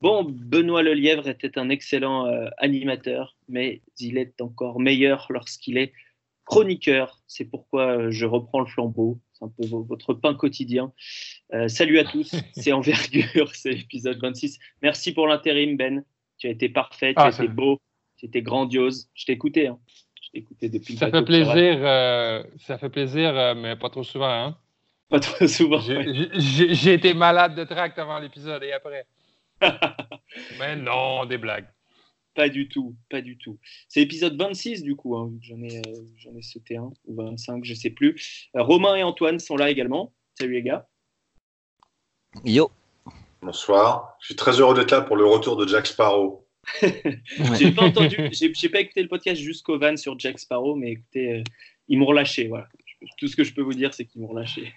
Bon, Benoît Lelièvre était un excellent euh, animateur, mais il est encore meilleur lorsqu'il est chroniqueur. C'est pourquoi euh, je reprends le flambeau. C'est un peu votre pain quotidien. Euh, salut à tous, c'est Envergure, c'est l'épisode 26. Merci pour l'intérim, Ben. Tu as été parfait, tu as été beau, tu étais grandiose. Je t'ai écouté. Hein. Je t'ai écouté depuis ça fait, plaisir, ça fait plaisir, mais pas trop souvent. Hein? Pas trop souvent. J'ai été malade de tract avant l'épisode et après. Mais non, des blagues. Pas du tout, pas du tout. C'est épisode 26 du coup, hein, j'en ai, euh, j'en ai sauté un, ou 25, je sais plus. Euh, Romain et Antoine sont là également. Salut les gars. Yo. Bonsoir. Je suis très heureux d'être là pour le retour de Jack Sparrow. j'ai pas entendu, j'ai, pas écouté le podcast jusqu'au van sur Jack Sparrow, mais écoutez, euh, ils m'ont relâché. Voilà. Tout ce que je peux vous dire, c'est qu'ils m'ont relâché.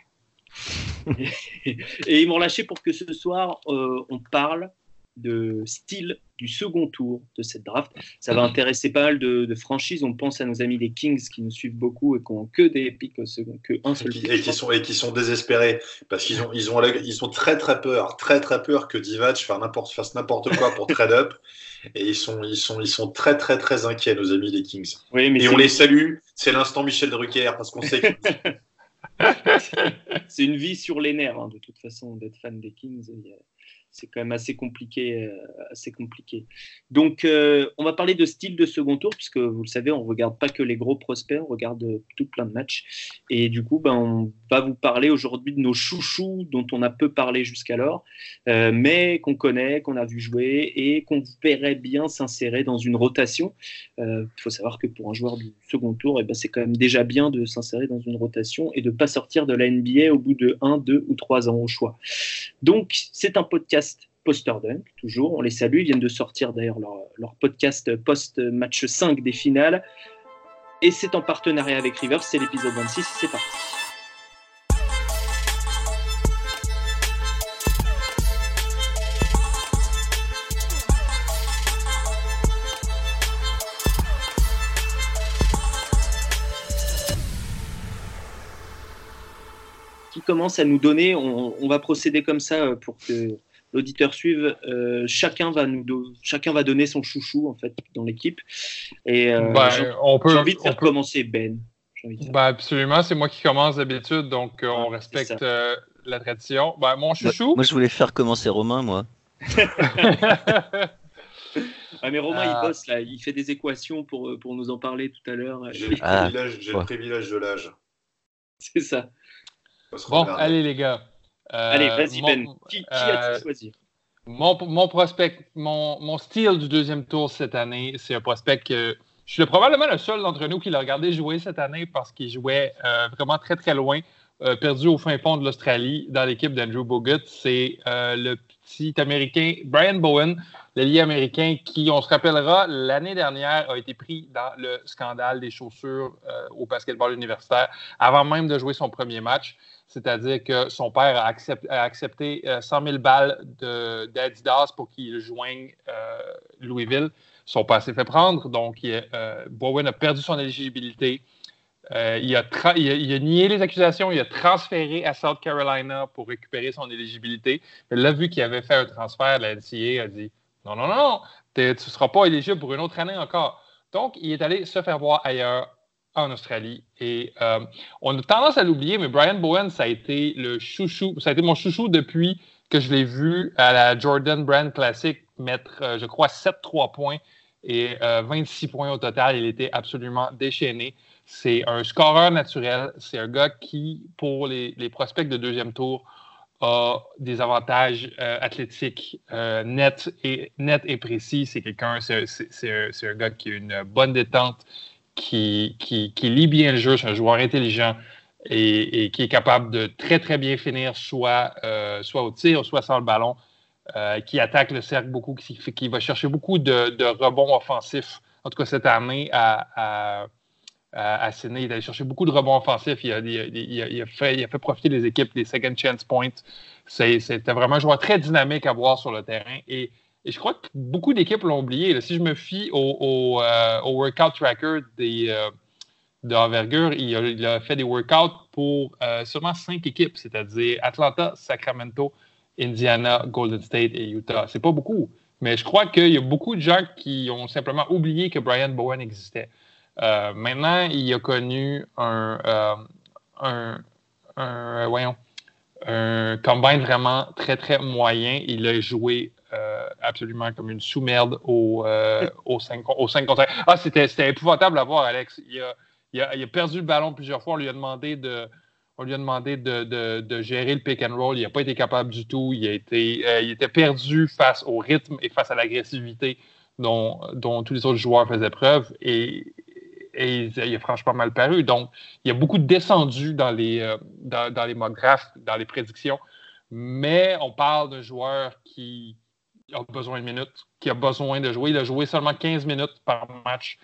Et, ils m'ont lâché pour que ce soir, euh, on parle de style du second tour de cette draft. Ça va intéresser pas mal de, franchises. On pense à nos amis les Kings qui nous suivent beaucoup et qui ont que des pics au second, que un seul. Et, qui sont et qui sont désespérés parce qu'ils ont ils ont ils ont très très peur, très très peur que Divac fasse n'importe fasse n'importe quoi pour trade up. Et ils sont ils sont ils sont très très très inquiets nos amis les Kings. Oui, mais et on les salue. C'est l'instant Michel Drucker parce qu'on sait. Que... c'est une vie sur les nerfs, hein, de toute façon, d'être fan des Kings c'est quand même assez compliqué. Euh, assez compliqué. Donc, euh, on va parler de style de second tour, puisque vous le savez, on ne regarde pas que les gros prospects, on regarde tout plein de matchs. Et du coup, ben, on va vous parler aujourd'hui de nos chouchous dont on a peu parlé jusqu'alors, euh, mais qu'on connaît, qu'on a vu jouer et qu'on verrait bien s'insérer dans une rotation. Il faut savoir que pour un joueur du second tour, eh ben, c'est quand même déjà bien de s'insérer dans une rotation et de ne pas sortir de la NBA au bout de 1, 2 ou 3 ans au choix. Donc, c'est un podcast Poster Dunk, toujours. On les salue. Ils viennent de sortir d'ailleurs leur, podcast post-match 5 des finales. Et c'est en partenariat avec Rivers. C'est l'épisode 26. C'est parti. Qui commence à nous donner, on va procéder comme ça pour que l'auditeur suive, euh, chacun va nous chacun va donner son chouchou en fait dans l'équipe. Et euh, bah, j'ai envie de faire commencer Ben. Bah, absolument, c'est moi qui commence d'habitude, donc euh, on respecte la tradition. Bah, mon chouchou? Moi, je voulais faire commencer Romain, moi. ah, mais Romain, il bosse là, il fait des équations pour, pour nous en parler tout à l'heure. J'ai le, ah, privilège de l'âge. C'est ça. Bon, allez les gars. Allez, euh, vas-y Ben, qui, as-tu euh, choisi? mon, mon, prospect, mon, mon, style du deuxième tour cette année, c'est un prospect que je suis probablement le seul d'entre nous qui l'a regardé jouer cette année parce qu'il jouait euh, vraiment très très loin, perdu au fin fond de l'Australie dans l'équipe d'Andrew Bogut. C'est le petit Américain Brian Bowen, l'allié américain qui, on se rappellera, l'année dernière a été pris dans le scandale des chaussures au basketball universitaire avant même de jouer son premier match c'est-à-dire que son père a, accepté 100 000 euh, balles d'Adidas pour qu'il joigne euh, Louisville. Son père s'est fait prendre, donc euh, Bowen a perdu son éligibilité. il, a nié les accusations, il a transféré à South Carolina pour récupérer son éligibilité. Mais là, vu qu'il avait fait un transfert, la NCAA a dit non, non, non, tu ne seras pas éligible pour une autre année encore. Donc, il est allé se faire voir ailleurs en Australie. Et euh, on a tendance à l'oublier, mais Brian Bowen, ça a été le chouchou, ça a été mon chouchou depuis que je l'ai vu à la Jordan Brand Classic mettre, euh, je crois, 7-3 points et 26 euh, points au total. Il était absolument déchaîné. C'est un scoreur naturel. C'est un gars qui, pour les, prospects de deuxième tour, a des avantages athlétiques nets, et, et précis. C'est quelqu'un, c'est un, gars qui a une bonne détente, qui, qui, lit bien le jeu, c'est un joueur intelligent et, qui est capable de très, très bien finir soit, euh, soit au tir, soit sans le ballon, euh, qui attaque le cercle beaucoup, qui, va chercher beaucoup de, rebonds offensifs. En tout cas, cette année, à, à, Sydney, il a cherché beaucoup de rebonds offensifs. Il a, fait, fait profiter les équipes des second chance points. C'était vraiment un joueur très dynamique à voir sur le terrain. Et et je crois que beaucoup d'équipes l'ont oublié. Si je me fie au, euh, workout tracker des, euh, d'envergure, il a, fait des workouts pour euh, seulement cinq équipes, c'est-à-dire Atlanta, Sacramento Indiana, Golden State et Utah. C'est pas beaucoup, mais je crois qu'il y a beaucoup de gens qui ont simplement oublié que Brian Bowen existait. Euh, maintenant, il a connu un, un, un, un combine vraiment très, très moyen. Il a joué euh, absolument comme une sous-merde au, au 5, au 5 contre Ah, c'était épouvantable à voir, Alex. Il a, il, a, il a, perdu le ballon plusieurs fois. On lui a demandé de, on lui a demandé de, de, de gérer le pick and roll. Il n'a pas été capable du tout. Il, a été, il était perdu face au rythme et face à l'agressivité dont, dont, tous les autres joueurs faisaient preuve. Et, et il, a franchement mal paru. Donc, il y a beaucoup de descendus dans les, euh, dans, dans, les mock drafts, dans les prédictions, mais on parle d'un joueur qui a besoin de minutes, qui a besoin de jouer. Il a joué seulement 15 minutes par match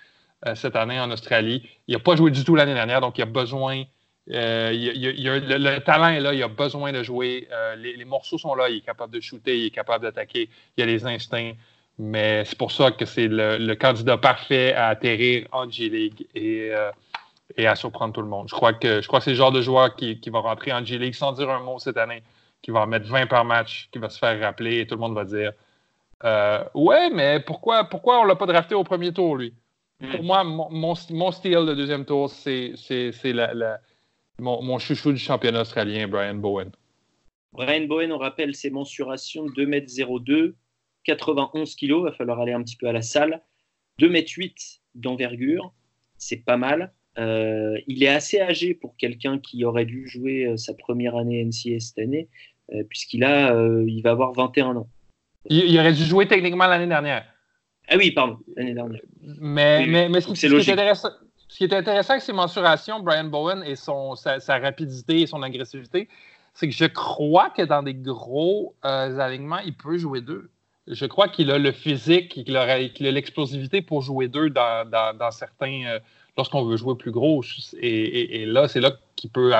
euh, cette année en Australie. Il n'a pas joué du tout l'année dernière, donc il a besoin. Euh, le, talent est là, il a besoin de jouer. Les, les, morceaux sont là, il est capable de shooter, il est capable d'attaquer, il a les instincts. Mais c'est pour ça que c'est le, candidat parfait à atterrir en G-League et, euh, et, à surprendre tout le monde. Je crois que, je crois que c'est le genre de joueur qui, qui va rentrer en G-League sans dire un mot cette année, qui va en mettre 20 par match, qui va se faire rappeler et tout le monde va dire euh, Ouais, mais pourquoi, pourquoi on ne l'a pas drafté au premier tour, lui? Hmm. Pour moi, mon, mon, style de deuxième tour, c'est mon, mon chouchou du championnat australien, Brian Bowen. Brian Bowen, on rappelle ses mensurations 2m02, 91 kg, il va falloir aller un petit peu à la salle. 2 m 8 d'envergure, c'est pas mal. Euh, il est assez âgé pour quelqu'un qui aurait dû jouer euh, sa première année NCA cette année, euh, puisqu'il a, il va avoir 21 ans. Il, aurait dû jouer techniquement l'année dernière. Ah oui, pardon, l'année dernière. Mais, mais, ce, qui, est intéressant, ce, qui est intéressant avec ses mensurations, Brian Bowen, et son, sa, sa rapidité et son agressivité, c'est que je crois que dans des gros alignements, il peut jouer deux je crois qu'il a le physique, qu'il a l'explosivité pour jouer deux dans, certains. Euh, lorsqu'on veut jouer plus gros. Et, là, c'est là qu'il peut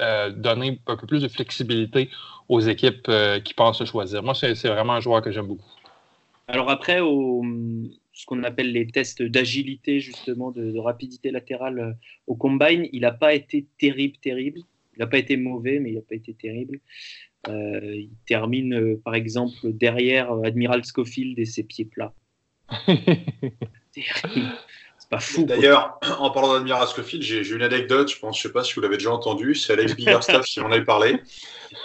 euh, donner un peu plus de flexibilité aux équipes euh, qui pensent choisir. Moi, c'est vraiment un joueur que j'aime beaucoup. Alors après, au, ce qu'on appelle les tests d'agilité, justement, de, de, rapidité latérale au combine, il n'a pas été terrible, terrible. Il n'a pas été mauvais, mais il n'a pas été terrible. Euh, il termine, euh, par exemple, derrière euh, Admiral Schofield et ses pieds plats. C'est pas fou. D'ailleurs, en parlant d'Admiral Schofield, j'ai une anecdote, je pense, je sais pas si vous l'avez déjà entendu, c'est Alex Biggerstaff qui en avait parlé.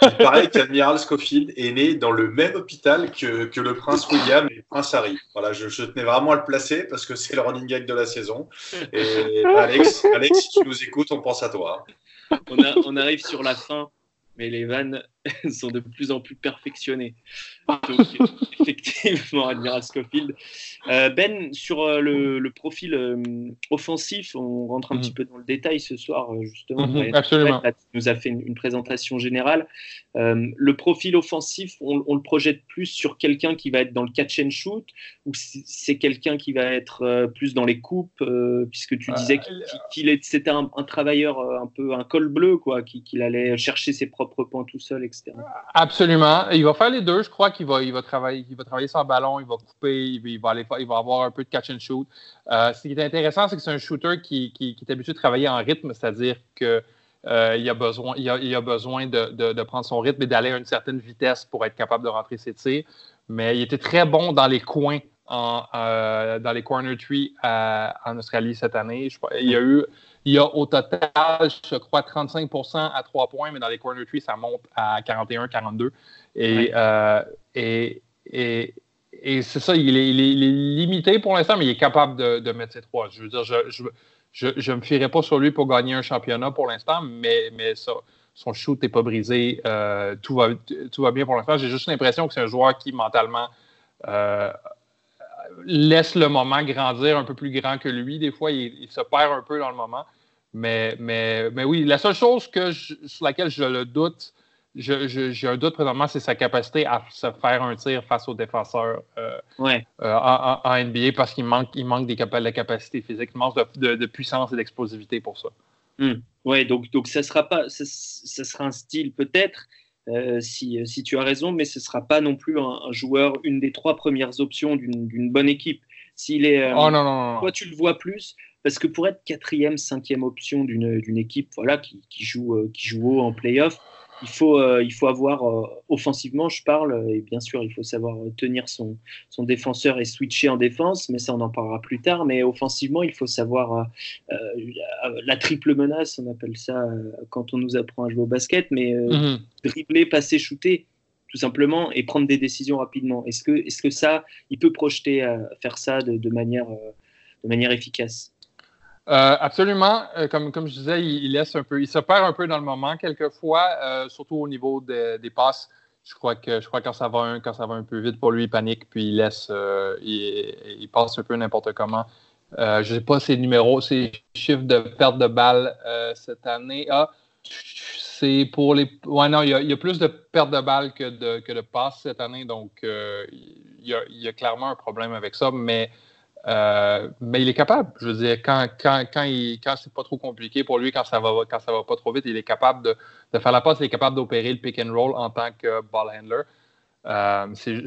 Il paraît qu'Admiral Schofield est né dans le même hôpital que, que, le prince William et le prince Harry. Voilà, je, je, tenais vraiment à le placer parce que c'est le running gag de la saison. Et Alex, Alex, si tu nous écoutes, on pense à toi. On, a, on arrive sur la fin mais les vannes sont de plus en plus perfectionnées. effectivement, Admiral Schofield. Euh, ben, sur euh, le, profil euh, offensif, on rentre un mhm. petit peu dans le détail ce soir, justement. Mhm, absolument. tu nous a fait une, présentation générale. le profil offensif, on, le projette plus sur quelqu'un qui va être dans le catch and shoot ou c'est quelqu'un qui va être plus dans les coupes, puisque tu disais qu'il était c'était un, travailleur un peu un col bleu, quoi, qu'il allait chercher ses propres points tout seul, etc. Absolument. Il va faire les deux. Je crois qu'il va, il va, travailler, il sur le ballon, il va couper, il va, avoir un peu de catch and shoot. Euh, ce qui est intéressant, c'est que c'est un shooter qui, est habitué de travailler en rythme, c'est-à-dire qu'il euh, il a besoin, de, prendre son rythme et d'aller à une certaine vitesse pour être capable de rentrer ses tirs. Mais il était très bon dans les coins, euh, dans les corner trees en Australie cette année. Il y a eu il y a au total, je crois, 35% à 3 points, mais dans les corner trees, ça monte à 41-42. Euh, et, et, et, c'est ça, il est, limité pour l'instant, mais il est capable de, mettre ses trois. Je veux dire, je ne me fierai pas sur lui pour gagner un championnat pour l'instant, mais, mais ça, son shoot n'est pas brisé. Euh, tout, va, tout va bien pour l'instant. J'ai juste l'impression que c'est un joueur qui, mentalement, euh, laisse le moment grandir un peu plus grand que lui. Des fois, il, se perd un peu dans le moment. Mais, mais, mais oui, la seule chose que sur laquelle je le doute, j'ai un doute présentement, c'est sa capacité à se faire un tir face aux défenseurs euh, ouais. euh, en, NBA parce qu'il manque, il manque des de capacité physique, il manque de, puissance et d'explosivité pour ça. Hmm. Oui, donc, donc ça sera pas, ça, sera un style peut-être, euh, si, si, tu as raison, mais ce ne sera pas non plus un, joueur, une des trois premières options d'une bonne équipe. S'il est, oh, non, non, non, toi tu le vois plus, parce que pour être quatrième, cinquième option d'une équipe, voilà, qui, qui joue, qui joue haut en playoff, il faut, euh, il faut avoir, euh, offensivement, je parle, et bien sûr, il faut savoir tenir son, son défenseur et switcher en défense, mais ça, on en parlera plus tard. Mais offensivement, il faut savoir la, triple menace, on appelle ça quand on nous apprend à jouer au basket, mais mhm. dribbler, passer, shooter tout simplement, et prendre des décisions rapidement. Est-ce que, est -ce que ça, il peut projeter à faire ça de, de manière, de manière efficace? Euh, absolument. Euh, comme, je disais, il, laisse un peu, il se perd un peu dans le moment quelquefois, euh, surtout au niveau des passes. Je crois que quand ça va un, peu vite pour lui, il panique puis il laisse, il, passe un peu n'importe comment. je ne sais pas ses numéros, ses chiffres de perte de balles cette année. Ah, c'est pour les. Ouais, non, il y, a, plus de perte de balles que de, que de passes cette année, donc il y, a, il, y a, clairement un problème avec ça, mais euh, mais il est capable. Je veux dire, quand, quand, quand, quand c'est pas trop compliqué pour lui, quand ça va, quand ça va pas trop vite, il est capable de, de faire la passe, il est capable d'opérer le pick and roll en tant que ball handler. Euh, c'est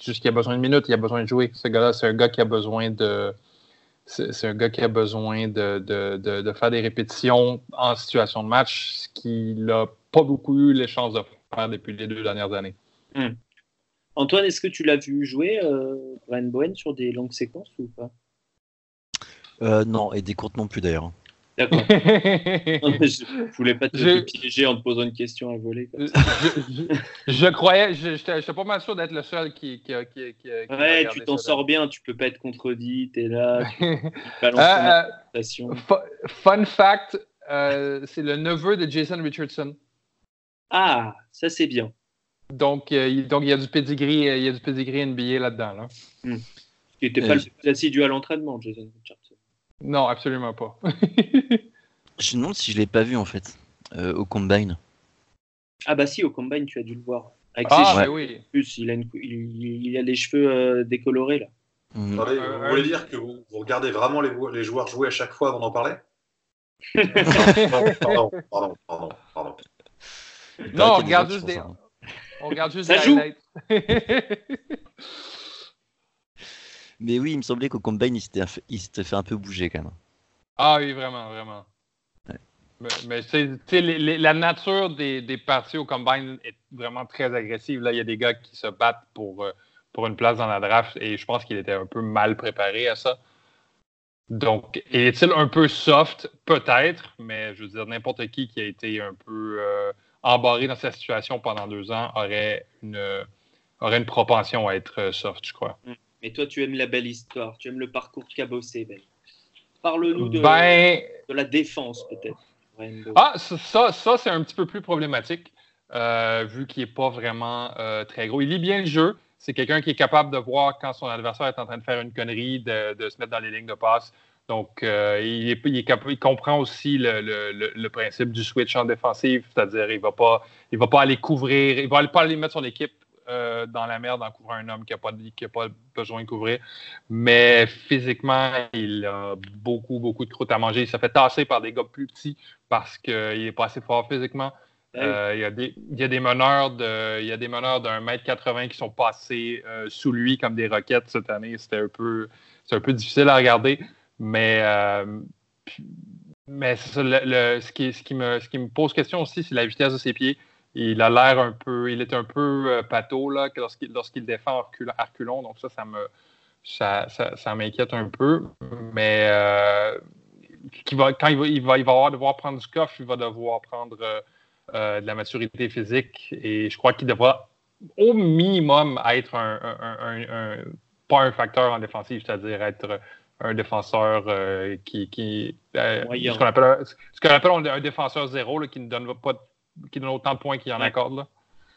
juste qu'il a besoin de minutes, il a besoin de jouer. Ce gars-là, c'est un gars qui a besoin de. C'est un gars qui a besoin de, de, de, faire des répétitions en situation de match, ce qu'il n'a pas beaucoup eu les chances de faire depuis les deux dernières années. Hmm. Antoine, est-ce que tu l'as vu jouer, euh, Brian Bowen, sur des longues séquences ou pas? Euh, Non, et des courtes non plus d'ailleurs. D'accord. je, ne voulais pas te piéger en te posant une question à voler. Je, croyais, j'étais pas mal sûr d'être le seul qui. qui, qui, qui ouais, tu t'en sors bien, tu peux pas être contredit, es là, tu balances euh, Fun fact, euh, c'est le neveu de Jason Richardson. Ah, ça c'est bien. Donc, euh, donc il y a du pedigree, euh, il y a du pedigree NBA là-dedans. Là. Hmm. Il n'était pas le plus assidu à l'entraînement, Jason Richardson. Non, absolument pas. je me demande si je ne l'ai pas vu en fait, euh, au Combine. Ah bah si, au Combine, tu as dû le voir. Avec ah, ses cheveux. oui. plus, il a, il, a les cheveux décolorés là. Hmm. vous voulez dire que vous, regardez vraiment les, les, joueurs jouer à chaque fois avant d'en parler pardon, pardon, pardon, pardon, Non, regarde juste des... On regarde juste Ça joue. Mais oui, il me semblait qu'au combine, il s'était fait un peu bouger quand même. Ah oui, vraiment, vraiment. Mais, la nature des, des, parties au combine est vraiment très agressive. Là, il y a des gars qui se battent pour, euh, pour une place dans la draft et je pense qu'il était un peu mal préparé à ça. Donc, est-il un peu soft? Peut-être, mais je veux dire, n'importe qui qui a été un peu euh, embarré dans cette situation pendant deux ans aurait une, aurait une propension à être euh, soft, je crois. Mais toi, tu aimes la belle histoire, tu aimes le parcours cabossé, Ben. Parle-nous de, ben, de la défense, peut-être. Ah, ça, ça c'est un petit peu plus problématique, euh, vu qu'il n'est pas vraiment euh, très gros. Il lit bien le jeu. C'est quelqu'un qui est capable de voir quand son adversaire est en train de faire une connerie, de, de se mettre dans les lignes de passe, donc, euh, il, il, comprend aussi le, principe du switch en défensive, c'est-à-dire il ne va, pas, va pas aller couvrir, il va pas aller mettre son équipe euh, dans la merde en couvrant un homme qui n'a pas, pas besoin de couvrir. Mais physiquement, il a beaucoup, beaucoup de croûte à manger. Il s'est fait tasser par des gars plus petits parce qu'il n'est pas assez fort physiquement. Euh, il, y a des, il, y a des, meneurs de, il y a des meneurs d'un mètre 80 qui sont passés sous lui comme des roquettes cette année. C'était un peu, un peu difficile à regarder. Mais, euh, mais ce, qui, ce, qui me, ce qui me pose question aussi, c'est la vitesse de ses pieds. Il a l'air un peu, il est un peu euh, pâteau lorsqu'il, défend à reculons. Donc ça, ça me, ça, ça, m'inquiète un peu. Mais euh, va, quand il va, il, va, il va devoir prendre du coffre, il va devoir prendre de la maturité physique. Et je crois qu'il devra au minimum être un, un, pas un facteur en défensive, c'est-à-dire être un défenseur euh, qui, qui euh, ce qu'on appelle, ce qu'on appelle un défenseur zéro qui ne donne pas qui donne autant de points qu'il en accorde.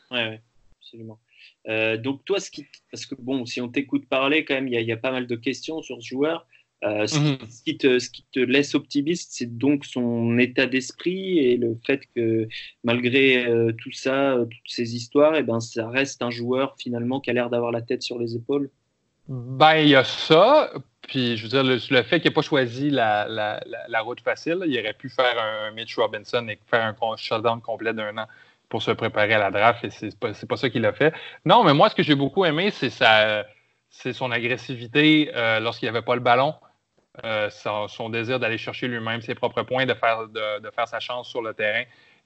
Oui, ouais, absolument. Euh, donc toi, ce qui, parce que bon, si on t'écoute parler, quand même, il y, a pas mal de questions sur ce joueur. Mhm. ce, qui te, ce, qui te, laisse optimiste, c'est donc son état d'esprit et le fait que malgré tout ça, toutes ces histoires, et eh ben, ça reste un joueur finalement qui a l'air d'avoir la tête sur les épaules. Ben, il y a ça. Puis, je veux dire, le, fait qu'il n'ait pas choisi la, route facile, il aurait pu faire un, Mitch Robinson et faire un shutdown complet d'un an pour se préparer à la draft, et c'est pas, pas ça qu'il a fait. Non, mais moi, ce que j'ai beaucoup aimé, c'est c'est son agressivité euh, lorsqu'il n'y avait pas le ballon, euh, son, désir d'aller chercher lui-même ses propres points, de faire, de, faire sa chance sur le terrain.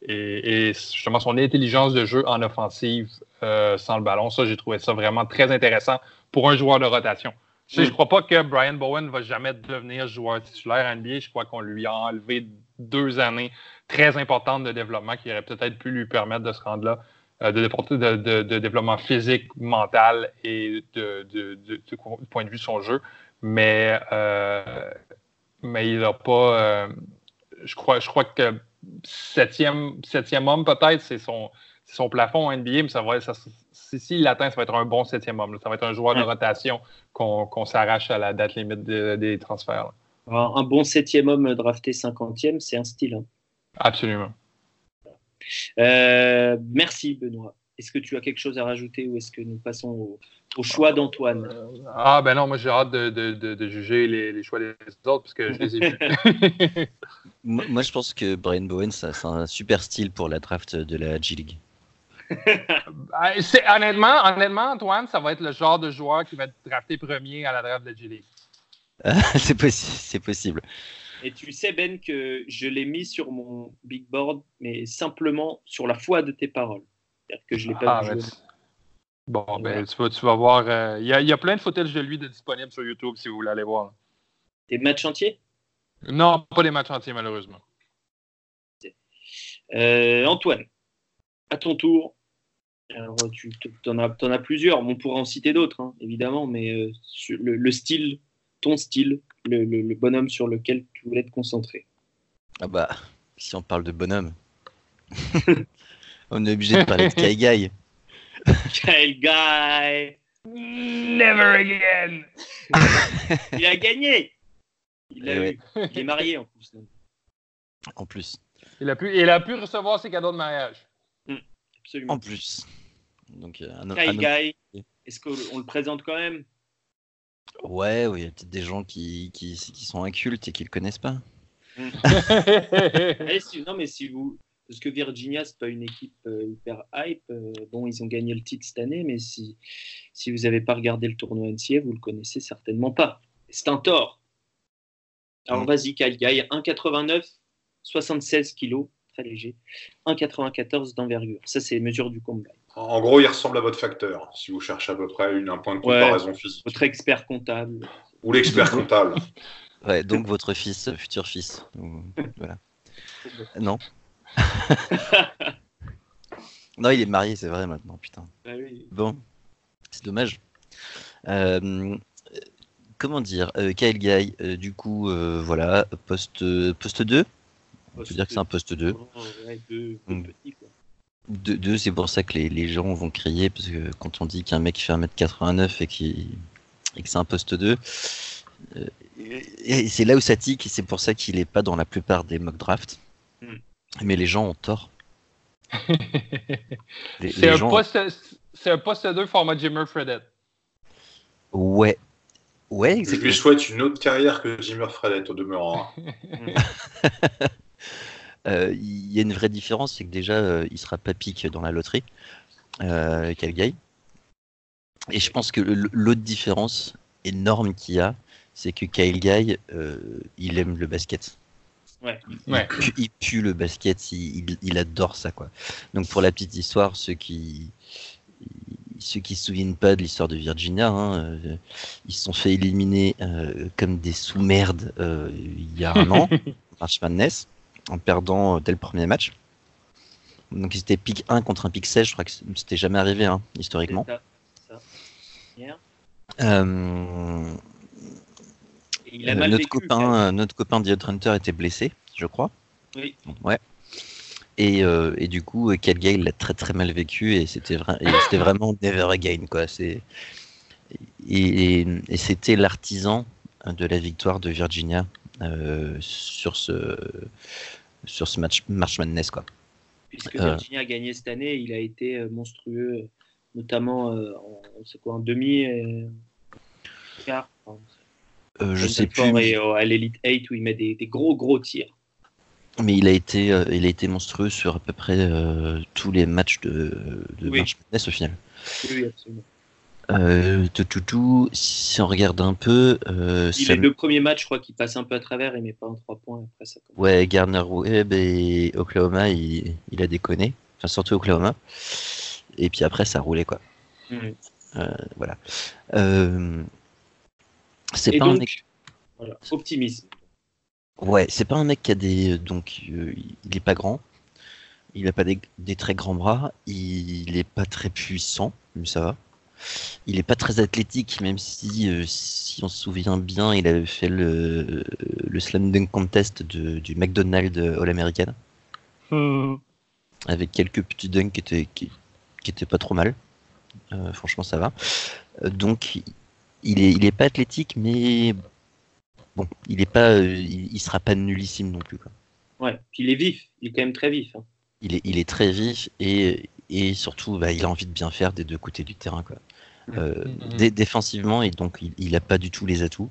et, justement son intelligence de jeu en offensive euh, sans le ballon. Ça, j'ai trouvé ça vraiment très intéressant pour un joueur de rotation. Je ne crois pas que Brian Bowen va jamais devenir joueur titulaire NBA. Je crois qu'on lui a enlevé deux années très importantes de développement qui auraient peut-être pu lui permettre de se rendre là, euh, de, de, développement physique, mental et de, point de vue de son jeu. Mais, euh, mais il n'a pas. Euh, je, crois, je crois que septième, septième homme, peut-être, c'est son, son plafond en NBA, mais ça va, ça, s'il l'atteint, ça va être un bon septième homme. Ça va être un joueur de rotation qu'on s'arrache à la date limite des transferts. un bon septième homme drafté cinquantième, c'est un style. Hein. Absolument. Euh, merci Benoît. Est-ce que tu as quelque chose à rajouter ou est-ce que nous passons au, choix d'Antoine? Euh, Ah ben non, moi j'ai hâte de, juger les, choix des autres parce que je les ai vus. moi je pense que Brian Bowen, c'est un super style pour la draft de la G-League. Ah, honnêtement, honnêtement, Antoine, ça va être le genre de joueur qui va être drafté premier à la draft de la G-League. c'est possible, possible. Et tu sais, Ben, que je l'ai mis sur mon big board, mais simplement sur la foi de tes paroles. C'est-à-dire que je l'ai pas ah, Bon, ben, tu, vas, voir. Euh, il y, a plein de photos de lui de disponibles sur YouTube si vous voulez aller voir. Des matchs entiers? Non, pas des matchs entiers, malheureusement. Euh, Antoine, à ton tour. Alors, tu en as, as, plusieurs. On pourra en citer d'autres, hein, évidemment, mais euh, le, style, ton style, le, bonhomme sur lequel tu voulais te concentrer. Ah bah, si on parle de bonhomme, on est obligé de parler de Kyle Guy. Guy Never again Il a gagné il, eh il est marié en plus. En plus. Il a, pu, il a pu recevoir ses cadeaux de mariage. Absolument. En plus. Donc, euh, un, Kyle Guy, est-ce qu'on le présente quand même? Ouais, oui, il y a peut-être des gens qui, qui, qui, sont incultes et qui le connaissent pas. Non, mais si vous. Parce que Virginia, c'est pas une équipe euh, hyper hype. Euh, bon, ils ont gagné le titre cette année, mais si, si vous n'avez pas regardé le tournoi NCA, vous le connaissez certainement pas. C'est un tort. Alors hmm. vas-y, Kyle Guy, 1,89, 76 kilos, très léger. 1,94 d'envergure. Ça, c'est les mesures du combat. En gros, il ressemble à votre facteur, si vous cherchez à peu près une, un point de comparaison physique. Votre expert comptable. Ou l'expert comptable. Ouais, donc votre fils, futur fils. Voilà. Non. non, il est marié, c'est vrai maintenant, putain. Ah bon, c'est dommage. Euh, comment dire euh, Kyle Guy, euh, du coup, voilà, poste, poste 2 On peut dire que c'est un poste 2. Ouais, deux, deux petits, quoi. Deux, c'est pour ça que les, gens vont crier, parce que quand on dit qu'un mec fait 1m89 et, qui, et que c'est un poste 2, euh, et c'est là où ça tique, et c'est pour ça qu'il n'est pas dans la plupart des mock drafts. Hmm. Mais les gens ont tort. c'est un, un, poste 2 format Jimmer Fredette. Ouais. Ouais, exactement. Je lui souhaite une autre carrière que Jimmer Fredette au demeurant. Hein. Euh, il y a une vraie différence, c'est que déjà, euh, il sera pas pique dans la loterie, euh, Calgay. Et je pense que l'autre différence énorme qu'il y a, c'est que Kyle Guy, il aime le basket. Ouais. Il, pue, le basket, il, adore ça. quoi. Donc pour la petite histoire, ceux qui ceux qui se souviennent pas de l'histoire de Virginia, hein, ils se sont fait éliminer comme des sous-merdes il y a un an, March Madness en perdant euh, dès le premier match. Donc ils étaient pick 1 contre un pick 16, je crois que c'était jamais arrivé hein, historiquement. Euh, notre, copain, notre copain Hunter était blessé, je crois. Oui. Ouais. Et, euh, et, du coup, Kelgay il l'a très très mal vécu et c'était vraiment never again quoi. C'est et, et c'était l'artisan de la victoire de Virginia euh, sur ce sur ce match March Madness quoi. Puisque euh. Virginia a gagné cette année, il a été euh, monstrueux, notamment en, quoi, en demi quart. je sais plus. Et à l'Elite 8 où il met des, gros gros tirs. Mais il a été, il a été monstrueux sur à peu près tous les matchs de, de March Madness au final. Oui, absolument. Euh, tout, si on regarde un peu. Euh, Il est le premier match, je crois qu'il passe un peu à travers, il met pas un 3 points. Après, ça. Ouais, Garner Webb et Oklahoma, il, il a déconné. Enfin, surtout Oklahoma. Et puis après, ça a roulé, quoi. Mhm. Voilà. Euh, c'est Et pas un donc, mec. voilà, optimisme. Ouais, c'est pas un mec qui a des. Donc, euh, il est pas grand. Il a pas des, des très grands bras. Il est pas très puissant, mais ça va. Il est pas très athlétique, même si, euh, si on se souvient bien, il avait fait le, le slam dunk contest de- du McDonald's All-American. avec quelques petits dunks qui étaient, qui, qui étaient pas trop mal. Euh, franchement, ça va. Euh, donc, il est, il est pas athlétique, mais bon, il est pas, il, il sera pas nullissime non plus. Quoi. Ouais, puis il est vif, il est quand même très vif. hein. Il est, il est très vif et, et surtout, bah, il a envie de bien faire des deux côtés du terrain. Quoi. Euh, Mhm. dé- défensivement, et donc il, il a pas du tout les atouts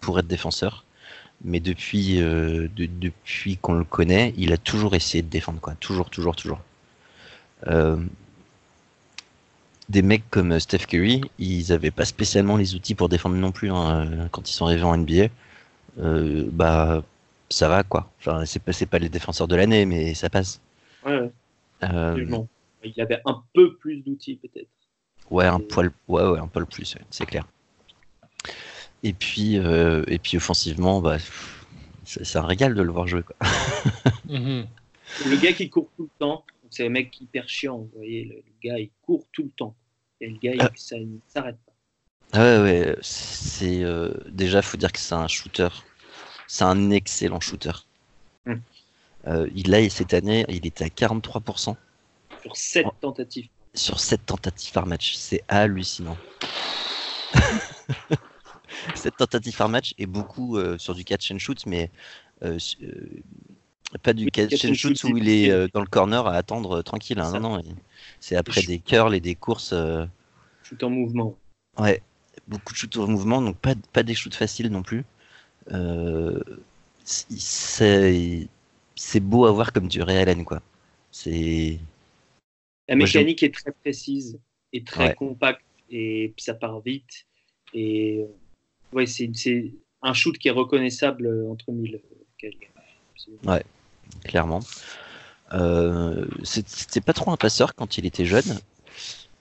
pour être défenseur. Mais depuis, euh, de- depuis qu'on le connaît, il a toujours essayé de défendre, quoi. Toujours, toujours, toujours. Euh, des mecs comme Steph Curry, ils avaient pas spécialement les outils pour défendre non plus hein, quand ils sont arrivés en NBA. Euh, bah, ça va quoi. Enfin, c'est pas, c'est pas les défenseurs de l'année, mais ça passe. Ouais. Il avait un peu plus d'outils peut-être. Ouais, un poil, ouais, ouais, un poil plus, c'est clair. Et puis, euh, et puis offensivement, bah, c'est un régal de le voir jouer. Quoi. Mhm. Le gars qui court tout le temps, c'est un mec hyper chiant, vous voyez, le, le gars il court tout le temps. Et le gars, il, ça il ne s'arrête pas. Ah ouais, ouais, c'est euh, déjà faut dire que c'est un shooter, c'est un excellent shooter. Euh, il a cette année, il était à 43% Sur 7 Oh. tentatives. sur 7 tentatives par match, c'est hallucinant. 7 tentatives par match et beaucoup euh, sur du catch and shoot, mais euh, pas du catch and shoot où il est dans le corner à attendre tranquille. hein. Non, non, c'est après des curls et des courses. Tout en mouvement. Ouais, beaucoup de shoots au mouvement, donc pas, pas des shoots faciles non plus. Euh, c'est c'est beau à voir comme du Ray Allen, quoi. C'est La Moi, mécanique est très précise et très Ouais. compacte et ça part vite. Et ouais, c'est un shoot qui est reconnaissable euh, entre mille. euh, absolument. clairement. Euh, C'était pas trop un passeur quand il était jeune.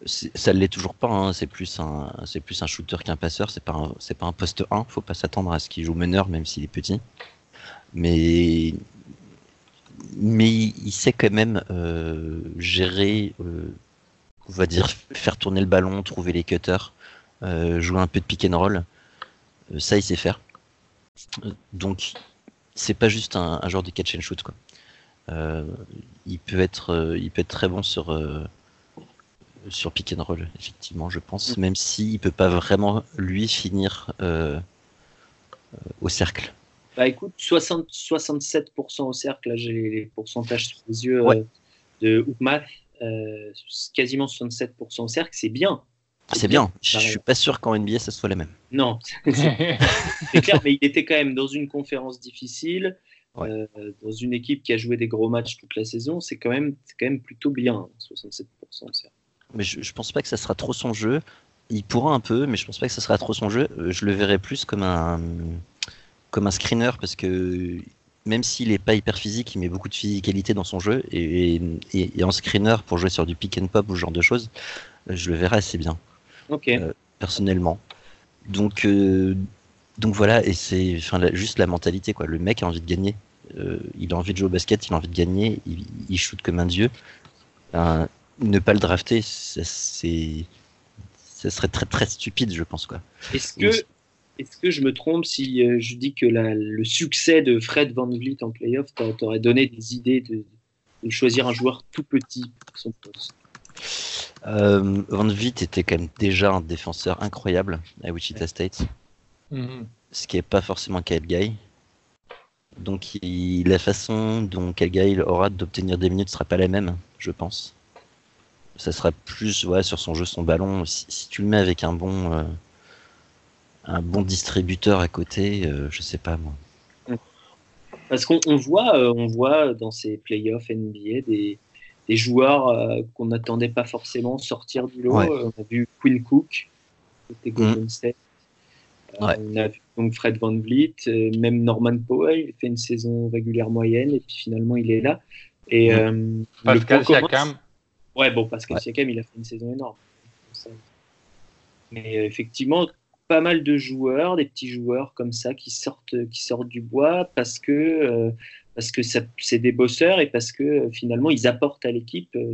Ça l'est toujours pas. hein. C'est plus un, c'est plus un shooter qu'un passeur. C'est pas, c'est pas un poste 1. Faut pas s'attendre à ce qu'il joue meneur, même s'il est petit. Mais, mais il il sait quand même euh, gérer, euh, on va dire, faire tourner le ballon, trouver les cutters, euh, jouer un peu de pick and roll. Ça, il sait faire. Donc, c'est pas juste un, un joueur de catch and shoot quoi. Il peut être, il peut être très bon sur sur pick and roll effectivement, je pense, Mm. même s'il il peut pas vraiment lui finir au cercle. Bah écoute, 60, 67% au cercle, là j'ai les pourcentages sous les yeux Ouais. euh, de Hoopmath, euh, quasiment 67% au cercle, c'est bien. C'est bien. Je pareil. suis pas sûr qu'en NBA ça soit la même. Non, c'est clair, mais il était quand même dans une conférence difficile, Ouais. euh, dans une équipe qui a joué des gros matchs toute la saison, c'est quand même, quand même plutôt bien, hein, 67% au cercle. Mais je, je pense pas que ça sera trop son jeu. Il pourra un peu, mais je pense pas que ça sera trop son jeu. Je le verrai plus comme un comme un screener parce que même s'il est pas hyper physique, il met beaucoup de physicalité dans son jeu et, et, et en screener pour jouer sur du pick and pop ou ce genre de choses, je le verrai assez bien Ok, Euh, personnellement. Donc euh, donc voilà et c'est enfin juste la mentalité quoi. Le mec a envie de gagner. Euh, il a envie de jouer au basket, il a envie de gagner, il, il shoot comme un dieu. Ne pas le drafter, c'est, ça serait très très stupide, je pense quoi. est-ce que, est-ce que je me trompe si euh, je dis que la- le succès de Fred Van Vliet en playoff t'a- t'aurait donné des idées de, de choisir un joueur tout petit pour son poste? Euh, Van Vliet était quand même déjà un défenseur incroyable à Wichita State, Mhm. ce qui est pas forcément Kyle Guy. Donc il- la façon dont Kyle Guy aura d'obtenir des minutes sera pas la même, je pense. Ça sera plus ouais, sur son jeu, son ballon. Si, si tu le mets avec un bon, euh, un bon distributeur à côté, euh, je sais pas moi. Parce qu'on on voit, euh, on voit dans ces playoffs NBA des, des joueurs euh, qu'on n'attendait pas forcément sortir du lot. Ouais. On a vu Quinn Cook, côté Golden Mm. State. Euh, Ouais. On a vu donc Fred Van Vliet, euh, même Norman Powell, il fait une saison régulière moyenne et puis finalement il est là. Et Mm. euh, le Pascal Siakam. Ouais, bon, Pascal Ouais. Siakam, il a fait une saison énorme. Mais euh, effectivement, pas mal de joueurs, des petits joueurs comme ça qui sortent, qui sortent du bois parce que euh, parce que ça- c'est des bosseurs et parce que euh, finalement ils apportent à l'équipe. euh,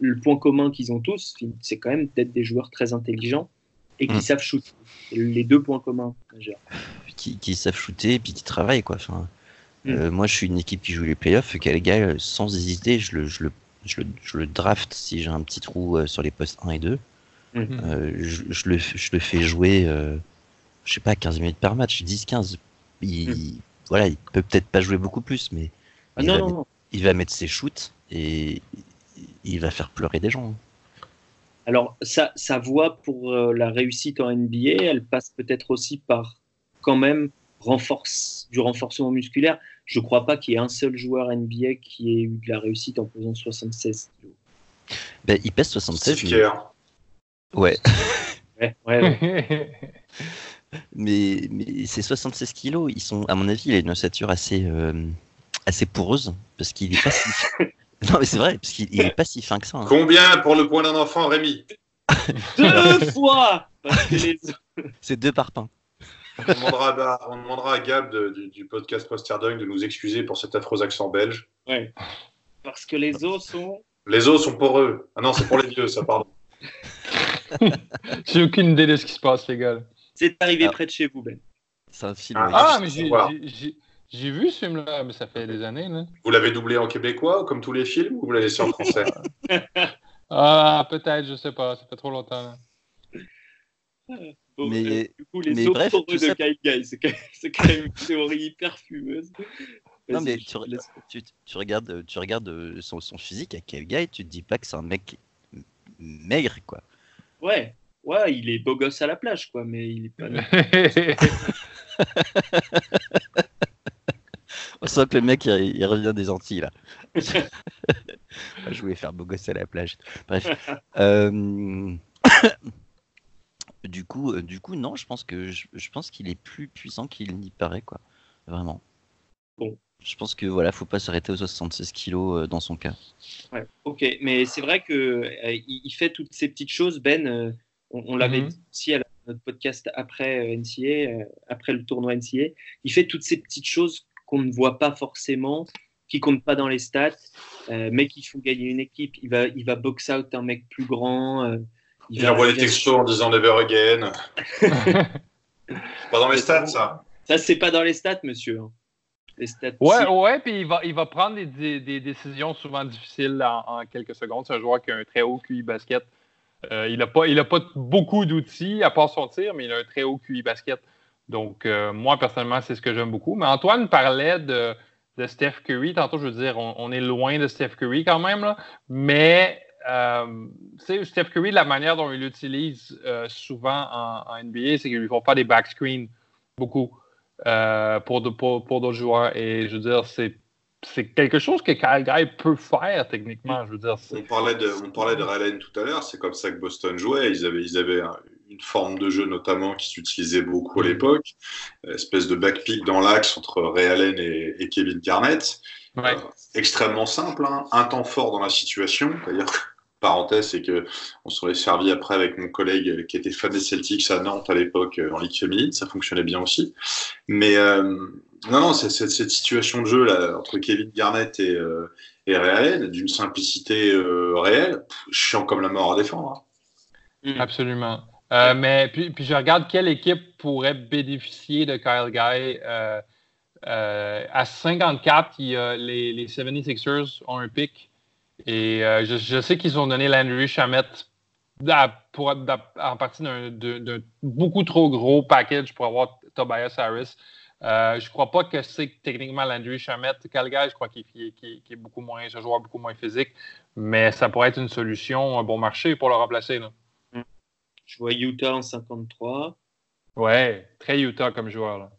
le point commun qu'ils ont tous, c'est quand même d'être des joueurs très intelligents et qui Mm. savent shooter. Les deux points communs majeurs. qui, qui savent shooter et puis qui travaillent quoi. Enfin, Mm. euh, moi, je suis une équipe qui joue les playoffs. Quel gars, sans hésiter, je le, je le, je le, je le draft si j'ai un petit trou sur les postes 1 et 2. Mm. Euh, je, je le, je le fais jouer, euh, je sais pas, 15 minutes par match, 10-15. Il, Voilà, il peut peut-être pas jouer beaucoup plus, mais Ah il, non, va non, mettre, non. il va mettre ses shoots et il va faire pleurer des gens. Alors, sa, sa voie pour euh, la réussite en NBA, elle passe peut-être aussi par quand même renforce, du renforcement musculaire. Je ne crois pas qu'il y ait un seul joueur NBA qui ait eu de la réussite en pesant 76 kilos. Ben, il pèse 76. Steve mais- Kerr. Ouais, Ouais, ouais, ouais. mais, mais ces 76 kilos, ils sont, à mon avis, il a une ossature assez, euh, assez poreuse parce qu'il est pas si. non, mais c'est vrai, parce qu'il il est pas si fin que ça. hein. Combien pour le point d'un enfant, Rémi? Deux fois les C'est deux par pain. on à, demandera à Gab de- du, du podcast Poster Dunk de nous excuser pour cet affreux accent belge. Ouais. Parce que les os sont. Les os sont poreux. Ah non, c'est pour les vieux, ça, pardon. J'ai aucune idée de ce qui se passe, les gars. C'est arrivé Ah. près de chez vous, Ben. C'est un film. Ah, Ah, je mais j'ai vu ce film-là, mais ça fait des années. Là. Vous l'avez doublé en québécois, comme tous les films, ou vous l'avez laissé en français? Ah, peut-être, je sais pas. Ça fait trop longtemps. là. Bon, Mais- euh, du coup, les mais bref, de ça- Kyle Guy, c'est quand, même- c'est quand même une théorie hyper fumeuse. Non, Vas-y, mais tu, regardes, tu regardes euh, son, son physique à gars et tu te dis pas que c'est un mec maigre, quoi. Ouais, ouais, il est beau gosse à la plage, quoi, mais il est pas. On sent que le mec, il, il revient des Antilles, là. je voulais faire beau gosse à la plage. Bref. Euh, du coup, euh, du coup, non, je pense que je, je pense qu'il est plus puissant qu'il n'y paraît, quoi. Vraiment. Bon. Je pense que voilà, faut pas s'arrêter aux 76 kilos euh, dans son cas. Ouais, ok, mais c'est vrai que euh, il, il fait toutes ces petites choses, Ben. euh, on on l'avait Mhm. dit aussi à la- notre podcast après euh, NCA, euh, après le tournoi NCA. Il fait toutes ces petites choses qu'on ne voit pas forcément, qui comptent pas dans les stats, euh, mais qui font gagner une équipe. Il va, il va box out un mec plus grand. euh, Il va- envoie des il textos en disant Never again. Pas dans les stats, ça. Ça, c'est pas dans les stats, monsieur. hein. Ouais, ouais, puis il va, il va prendre des, des- décisions souvent difficiles en, quelques secondes. C'est un joueur qui a un très haut QI basket. Euh, il n'a pas, pas beaucoup d'outils à part son tir, mais il a un très haut QI basket. Donc, euh, moi, personnellement, c'est ce que j'aime beaucoup. Mais Antoine parlait de, Steph Curry. Tantôt, je veux dire, on, est loin de Steph Curry quand même, mais euh, Steph Curry, la manière dont il l'utilise souvent en, NBA, c'est qu'ils lui font pas des backscreens beaucoup euh, pour, de- pour, pour d'autres joueurs. Et je veux dire, c'est, c'est quelque chose que Kyle Guy peut faire techniquement. Je veux dire, On parlait de, on parlait de Ray Allen tout à l'heure, c'est comme ça que Boston jouait. Ils avaient, ils avaient un- une forme de jeu notamment qui s'utilisait beaucoup à l'époque, espèce de backpick dans l'axe entre Ray Allen et, et Kevin Garnett. Ouais. Euh, extrêmement simple, hein. un temps fort dans la situation. D'ailleurs, parenthèse, c'est que on s'en est servi après avec mon collègue qui était fan des Celtics à Nantes à l'époque euh, en Ligue féminine, ça fonctionnait bien aussi. Mais euh, non, non, c'est c'est- cette situation de jeu là entre Kevin Garnett et, euh, et Allen, d'une simplicité euh, réelle, pff, chiant comme la mort à défendre. hein. Mm. Absolument. Euh, mais puis, puis je regarde quelle équipe pourrait bénéficier de Kyle Guy. Euh, euh, à 54, il y a les, les 76ers ont un pic. Et euh, je, je sais qu'ils ont donné Landry Shamet à- pour, à- en partie d'un beaucoup trop gros package pour avoir Tobias Harris. Euh, je ne crois pas que c'est techniquement Landry Shamet. Kyle Guy, je crois qu'il est beaucoup moins, joueur beaucoup moins physique. Mais ça pourrait être une solution, un bon marché pour le remplacer. Là. Je vois Utah en 53. Ouais, très Utah comme joueur. Là.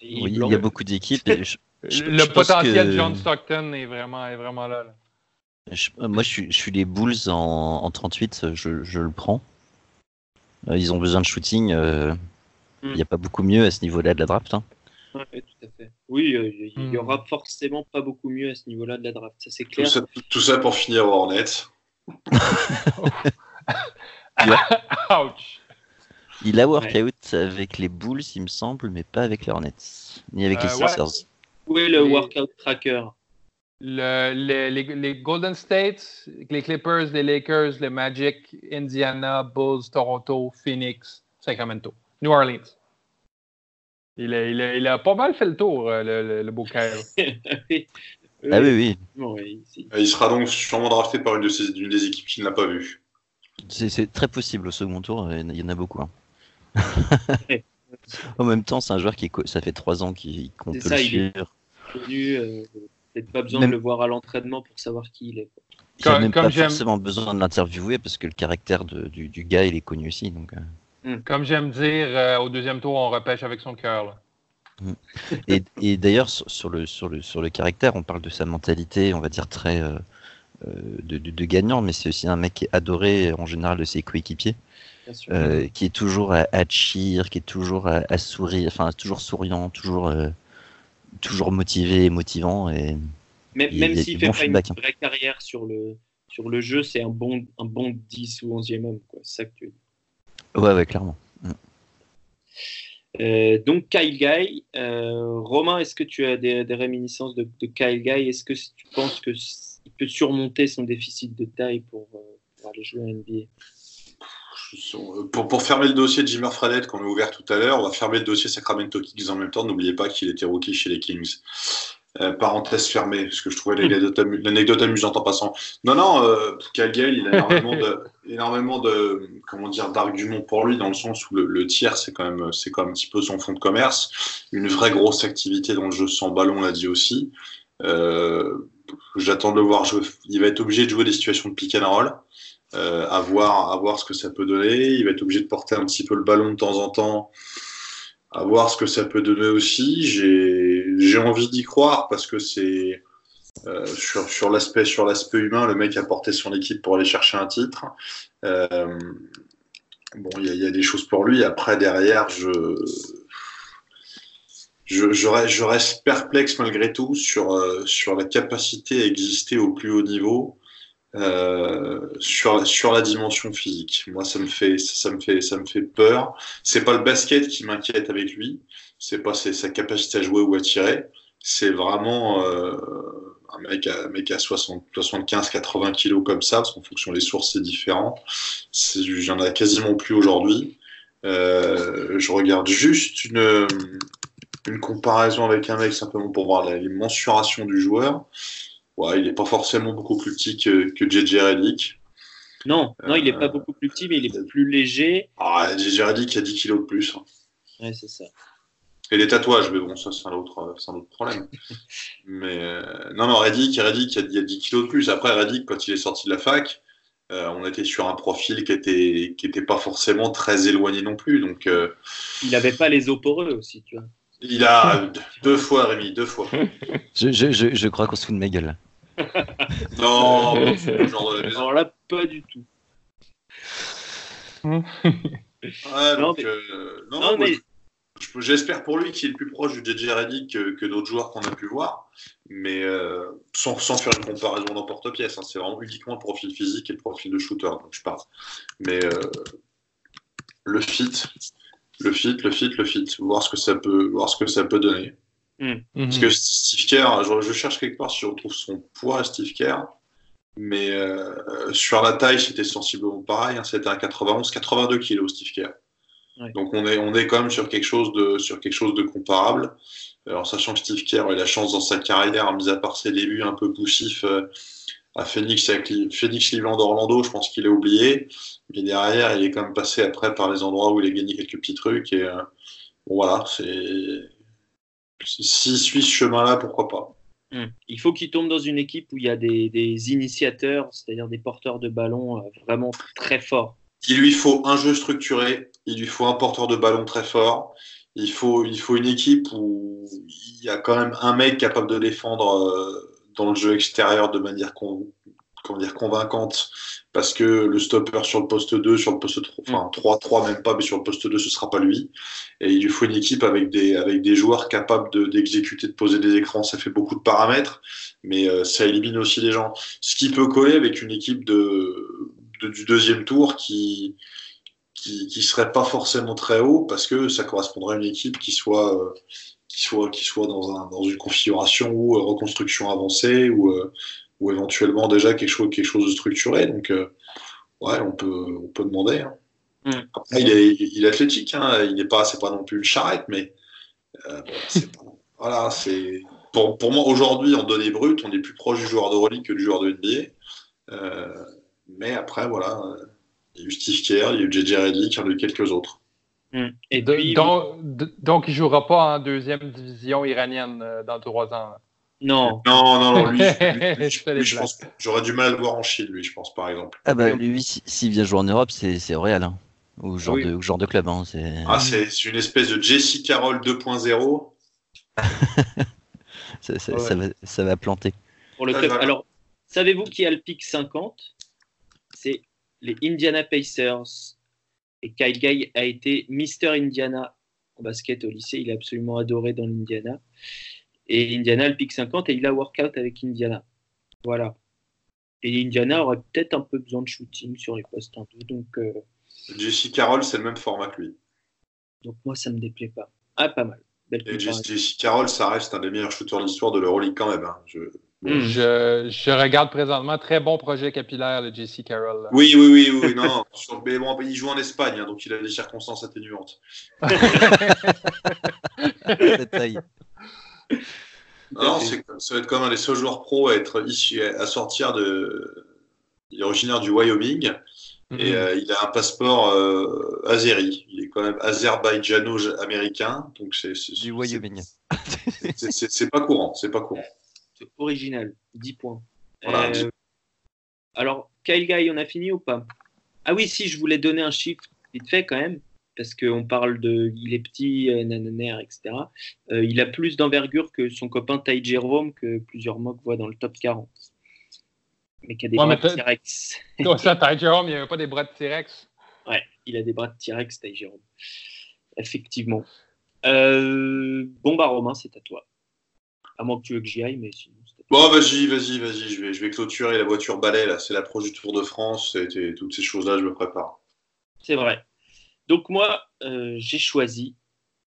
Et Oui, il y a beaucoup d'équipes. le potentiel que- de John Stockton est vraiment, est vraiment là. là. Moi, je suis, je suis, les Bulls en, en 38, je, je, le prends. ils ont besoin de shooting. Il n'y a pas beaucoup mieux à ce niveau-là de la draft. Hein. tout à fait. Oui, il n'y aura forcément pas beaucoup mieux à ce niveau-là de la draft, ça c'est clair. Tout ça, pour finir Hornets. Ouch. Il a workout avec les Bulls, il me semble, mais pas avec les Hornets, ni avec les euh, Sixers. Oui, le workout tracker? Le, les, les, Golden State, les Clippers, les Lakers, les Magic, Indiana, Bulls, Toronto, Phoenix, Sacramento, New Orleans. Il a, il, a, il a, pas mal fait le tour, euh, le, le, beau Kyle. ah oui, oui. Il sera donc sûrement drafté par une, de ces, une des équipes qui ne l'a pas vu. C'est très possible au second tour, il y en a beaucoup. Hein. en même temps, c'est un joueur qui ça fait trois ans qu'on peut le suivre. Il euh, pas besoin de le voir à l'entraînement pour savoir qui il est. Il n'a même pas forcément besoin de l'interviewer parce que le caractère du, du, gars, il est connu aussi. Donc, euh. Hmm. Comme j'aime dire, euh, au deuxième tour, on repêche avec son cœur. Hmm. Et, et d'ailleurs, sur le, sur, le, sur le caractère, on parle de sa mentalité, on va dire très euh, de, de, gagnant, mais c'est aussi un mec qui est adoré en général de ses coéquipiers, qui est toujours à, à cheer, qui est toujours à, sourire, enfin toujours souriant, toujours, toujours motivé et motivant. Et, même, même s'il fait pas une hein. vraie carrière sur le, sur le jeu, c'est un bon, un bon 10 ou 11e homme. C'est ça que tu Ouais, ouais, clairement. Mm. Euh, donc Kyle Guy, euh, Romain, est-ce que tu as des, réminiscences de, Kyle Guy? Est-ce que tu penses qu'il peut surmonter son déficit de taille pour, euh, aller jouer à NBA pour, pour, fermer le dossier de Jimmer Fredette qu'on a ouvert tout à l'heure, on va fermer le dossier Sacramento Kings en même temps. N'oubliez pas qu'il était rookie chez les Kings. Euh, parenthèse fermée, parce que je trouvais l'anecdote amusante en passant. Non, non, euh, Calgary, il a énormément de, énormément de, comment dire, d'arguments pour lui, dans le sens où le, tiers, c'est quand même, c'est quand même un petit peu son fond de commerce. Une vraie grosse activité dans le jeu sans ballon, on l'a dit aussi. Euh, J'attends de le voir. Il va être obligé de jouer des situations de pick and roll. Euh, à, voir, ce que ça peut donner. Il va être obligé de porter un petit peu le ballon de temps en temps à voir ce que ça peut donner aussi. J'ai envie d'y croire parce que c'est euh, sur, sur l'aspect humain, le mec a porté son équipe pour aller chercher un titre. Euh, bon, il y, a des choses pour lui. Après, derrière, je, reste, je reste perplexe malgré tout sur, euh, sur la capacité à exister au plus haut niveau euh, sur, sur la dimension physique. Moi, ça me fait, ça me fait, ça me fait peur. C'est pas le basket qui m'inquiète avec lui. C'est pas sa capacité à jouer ou à tirer. C'est vraiment euh, un mec à, un mec à 60, 75, 80 kilos comme ça, parce qu'en fonction des sources, c'est différent. J'en ai quasiment plus aujourd'hui. Euh, je regarde juste une, une comparaison avec un mec simplement pour voir les mensurations du joueur. Ouais, il n'est pas forcément beaucoup plus petit que, que JJ Redick. Non, non, il n'est pas euh, beaucoup plus petit, mais il est plus léger. Ah, JJ Redick a 10 kilos de plus. Hein. Ouais, c'est ça. Et les tatouages, mais bon, ça, c'est un autre, un autre problème. mais euh, non, non, Reddick, Reddick, il y a 10 kilos de plus. Après, Reddick, quand il est sorti de la fac, euh, on était sur un profil qui était, qui était pas forcément très éloigné non plus. Donc, il n'avait pas les os poreux aussi, tu vois. Il a deux fois, Rémi, deux fois. je, je, je, je crois qu'on se fout de ma gueule non, genre de Alors là, pas du tout. non, mais... J'espère pour lui qu'il est plus proche du JJ Reddick que, d'autres joueurs qu'on a pu voir, mais euh, sans, sans, faire une comparaison d'emporte-pièce. Hein, c'est vraiment uniquement le profil physique et le profil de shooter dont je parle. Mais euh, le fit, le fit, le fit, le fit, voir ce que ça peut, voir ce que ça peut donner. Hmm. Parce que Steve Kerr, je, cherche quelque part si je retrouve son poids, Steve Kerr. Mais euh, sur la taille, c'était sensiblement pareil. Hein, c'était un 91, 82 kg, Steve Kerr. Donc on est, on est quand même sur quelque chose de, sur quelque chose de comparable. Alors sachant que Steve Kerr a eu la chance dans sa carrière, mis à part ses débuts un peu poussifs euh, à Phoenix, avec Phoenix, Cleveland, Orlando, je pense qu'il est oublié. Mais derrière, il est quand même passé après par les endroits où il a gagné quelques petits trucs. Et euh, bon, voilà, c'est s'il suit ce chemin-là, pourquoi pas hmm. Il faut qu'il tombe dans une équipe où il y a des, initiateurs, c'est-à-dire des porteurs de ballon euh, vraiment très forts. Il lui faut un jeu structuré, il lui faut un porteur de ballon très fort, il faut, il faut une équipe où il y a quand même un mec capable de défendre euh, dans le jeu extérieur de manière comment dire, convaincante parce que le stopper sur le poste 2, sur le poste 3, enfin 3, 3 même pas, mais sur le poste 2, ce sera pas lui. Et il lui faut une équipe avec des, avec des joueurs capables d'exécuter, de, poser des écrans. Ça fait beaucoup de paramètres, mais euh, ça élimine aussi les gens. Ce qui peut coller avec une équipe de, du deuxième tour qui, qui, qui serait pas forcément très haut parce que ça correspondrait à une équipe qui soit, euh, qui soit, qui soit dans, un, dans une configuration ou euh, reconstruction avancée ou ou éventuellement déjà quelque chose, quelque chose de structuré. Donc, euh, ouais, on peut, on peut demander. Hein. Mm. Après, il est, il est athlétique, hein. il n'est pas, c'est pas non plus une charrette, mais euh, voilà, c'est pour, pour, moi aujourd'hui en données brutes, on est plus proche du joueur de Rolling que du joueur de NBA. Euh, mais après, voilà, il y a eu Steve Kerr, il y a eu JJ Redick, il y en a eu quelques autres. Mm. Et donc, donc, il ne jouera pas en deuxième division iranienne dans trois ans. Non. Non, non, non, lui, je pense, j'aurais du mal à le voir en Chine, lui, je pense, par exemple. Ah bah lui, s'il vient jouer en Europe, c'est au Real, hein. ou genre, de, genre de club. Hein, ah, c'est une espèce de Jesse Carroll 2.0. ça, ça, ça, va, ça, va, planter. Pour le club. Alors, savez-vous qui a le pic 50 C'est les Indiana Pacers. Et Kyle Guy a été Mister Indiana en basket au lycée. Il est absolument adoré dans l'Indiana. Et Indiana, le pick 50, et il a workout avec Indiana. Voilà. Et Indiana aurait peut-être un peu besoin de shooting sur les postes 1 Donc, euh, Jesse Carroll, c'est le même format que lui. Donc, moi, ça me déplaît pas. Ah, pas mal. et Jesse, Carroll, ça reste un des meilleurs shooters de l'histoire de l'Euroleague quand même. Hein. Je... je, regarde présentement très bon projet capillaire de Jesse Carroll. Oui, oui, oui, oui, non. mais bon, il joue en Espagne, hein, donc il a des circonstances atténuantes. Non, ça va être comme un des seuls joueurs pro à être issu, à sortir de. Il est originaire du Wyoming et mhm. euh, il a un passeport euh, azéri. Il est quand même azerbaïdjano-américain, donc c'est du Wyoming. C'est pas courant, c'est pas courant. C'est original, 10 points. Euh, alors, Kyle Guy, on a fini ou pas? Ah oui, si, je voulais donner un chiffre vite fait quand même parce qu'on parle de. Il est petit, euh, nananer, etc. Euh, il a plus d'envergure que son copain Ty Jerome, que plusieurs mocks voient dans le top 40. Mais qui a des bras de T-Rex. ça, Ty Jerome, il n'y avait pas des bras de T-Rex Ouais, il a des bras de T-Rex, Ty Jerome. Effectivement. Euh, bon, bah, Romain, c'est à toi. À moins que tu veux que j'y aille, mais sinon. Bon, vas-y, vas-y, vas-y. Je vais, je vais clôturer la voiture balai, là. C'est l'approche du Tour de France. Et, toutes ces choses-là, je me prépare. C'est vrai. Donc moi, euh, j'ai choisi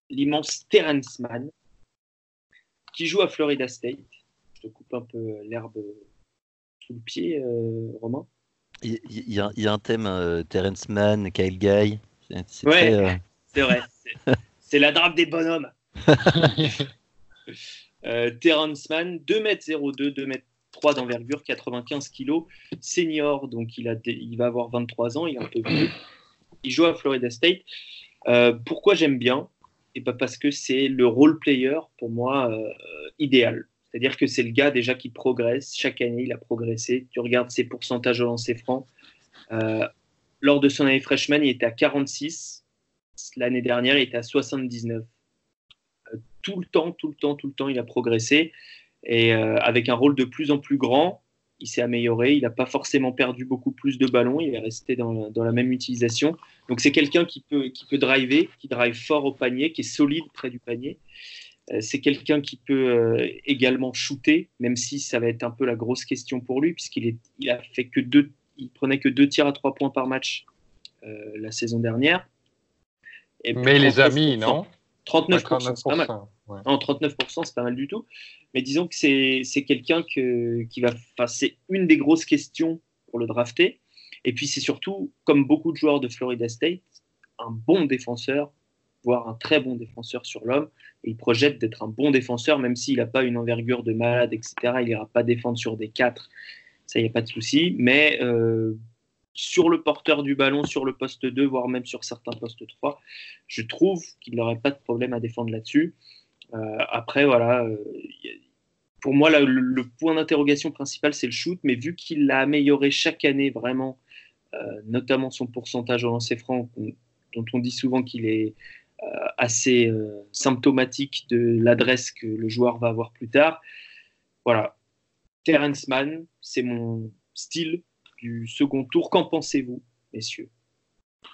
l'immense Terence Mann, qui joue à Florida State. Je te coupe un peu l'herbe sous le pied, euh, Romain. Il y, a, un thème, euh, Terence Mann, Kyle Guy. C'est ouais, c'est vrai. C'est la drape des bonhommes. Terence Mann, 2m02, 2m3 d'envergure, 95 kg, senior, donc il, a il va avoir 23 ans, il est un peu vieux il joue à Florida State. Euh, pourquoi j'aime bien? Et pas parce que c'est le role player pour moi euh, idéal. C'est-à-dire que c'est le gars déjà qui progresse. Chaque année, il a progressé. Tu regardes ses pourcentages au lancer franc. Euh, lors de son année freshman, il était à 46. L'année dernière, il était à 79. tout le temps, tout le temps, tout le temps, il a progressé. Et avec un rôle de plus en plus grand, il s'est amélioré, il n'a pas forcément perdu beaucoup plus de ballons, il est resté dans, la même utilisation. Donc c'est quelqu'un qui peut, qui peut driver, qui drive fort au panier, qui est solide près du panier. Euh, c'est quelqu'un qui peut euh, également shooter, même si ça va être un peu la grosse question pour lui, puisqu'il il a fait que deux, il prenait que deux tirs à trois points par match euh, la saison dernière. Mais les amis, non? 39%, c'est pas mal. 39%, c'est pas mal du tout. Mais disons que c'est quelqu'un qui va. C'est une des grosses questions pour le drafter. Et puis, c'est surtout, comme beaucoup de joueurs de Florida State, un bon défenseur, voire un très bon défenseur sur l'homme. Il projette d'être un bon défenseur, même s'il n'a pas une envergure de malade, etc. Il n'ira pas défendre sur des 4. Ça, il n'y a pas de souci. Mais euh, sur le porteur du ballon, sur le poste 2, voire même sur certains postes 3. Je trouve qu'il n'aurait pas de problème à défendre là-dessus. Euh, après, voilà, euh, pour moi, le, point d'interrogation principal, c'est le shoot, mais vu qu'il l'a amélioré chaque année vraiment, euh, notamment son pourcentage au lancer franc, dont on dit souvent qu'il est assez symptomatique de l'adresse que le joueur va avoir plus tard. Voilà, Terence Mann, c'est mon, style du second tour. Qu'en pensez-vous, messieurs?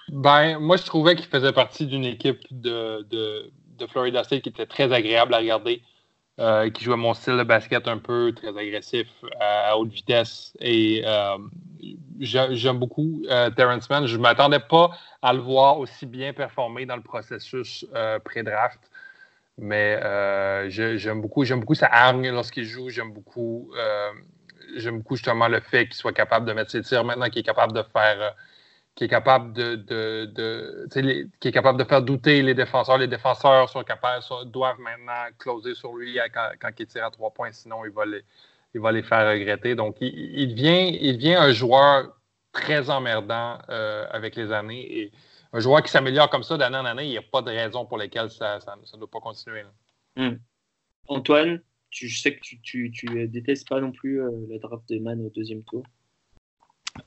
Ben, moi, je trouvais qu'il faisait partie d'une équipe de, de, de, Florida State qui était très agréable à regarder, euh, qui jouait mon style de basket un peu très agressif à, haute vitesse. Et euh, j'aime beaucoup euh, Terrence Mann. Je ne m'attendais pas à le voir aussi bien performer dans le processus pré-draft. Mais j'aime beaucoup, j'aime beaucoup sa hargne lorsqu'il joue. J'aime beaucoup, j'aime beaucoup justement le fait qu'il soit capable de mettre ses tirs maintenant, qu'il est capable de faire, qui est capable de, de, de qui est capable de faire douter les défenseurs. Les défenseurs sont capables, doivent maintenant closer sur lui quand, quand, il tire à trois points, sinon il va les, il va les faire regretter. Donc il, devient, il un joueur très emmerdant euh, avec les années et un joueur qui s'améliore comme ça d'année en année, il n'y a pas de raison pour lesquelles ça ne doit pas continuer. Mmh. Antoine, tu, je sais que tu, tu détestes pas non plus euh, la draft de Man au deuxième tour?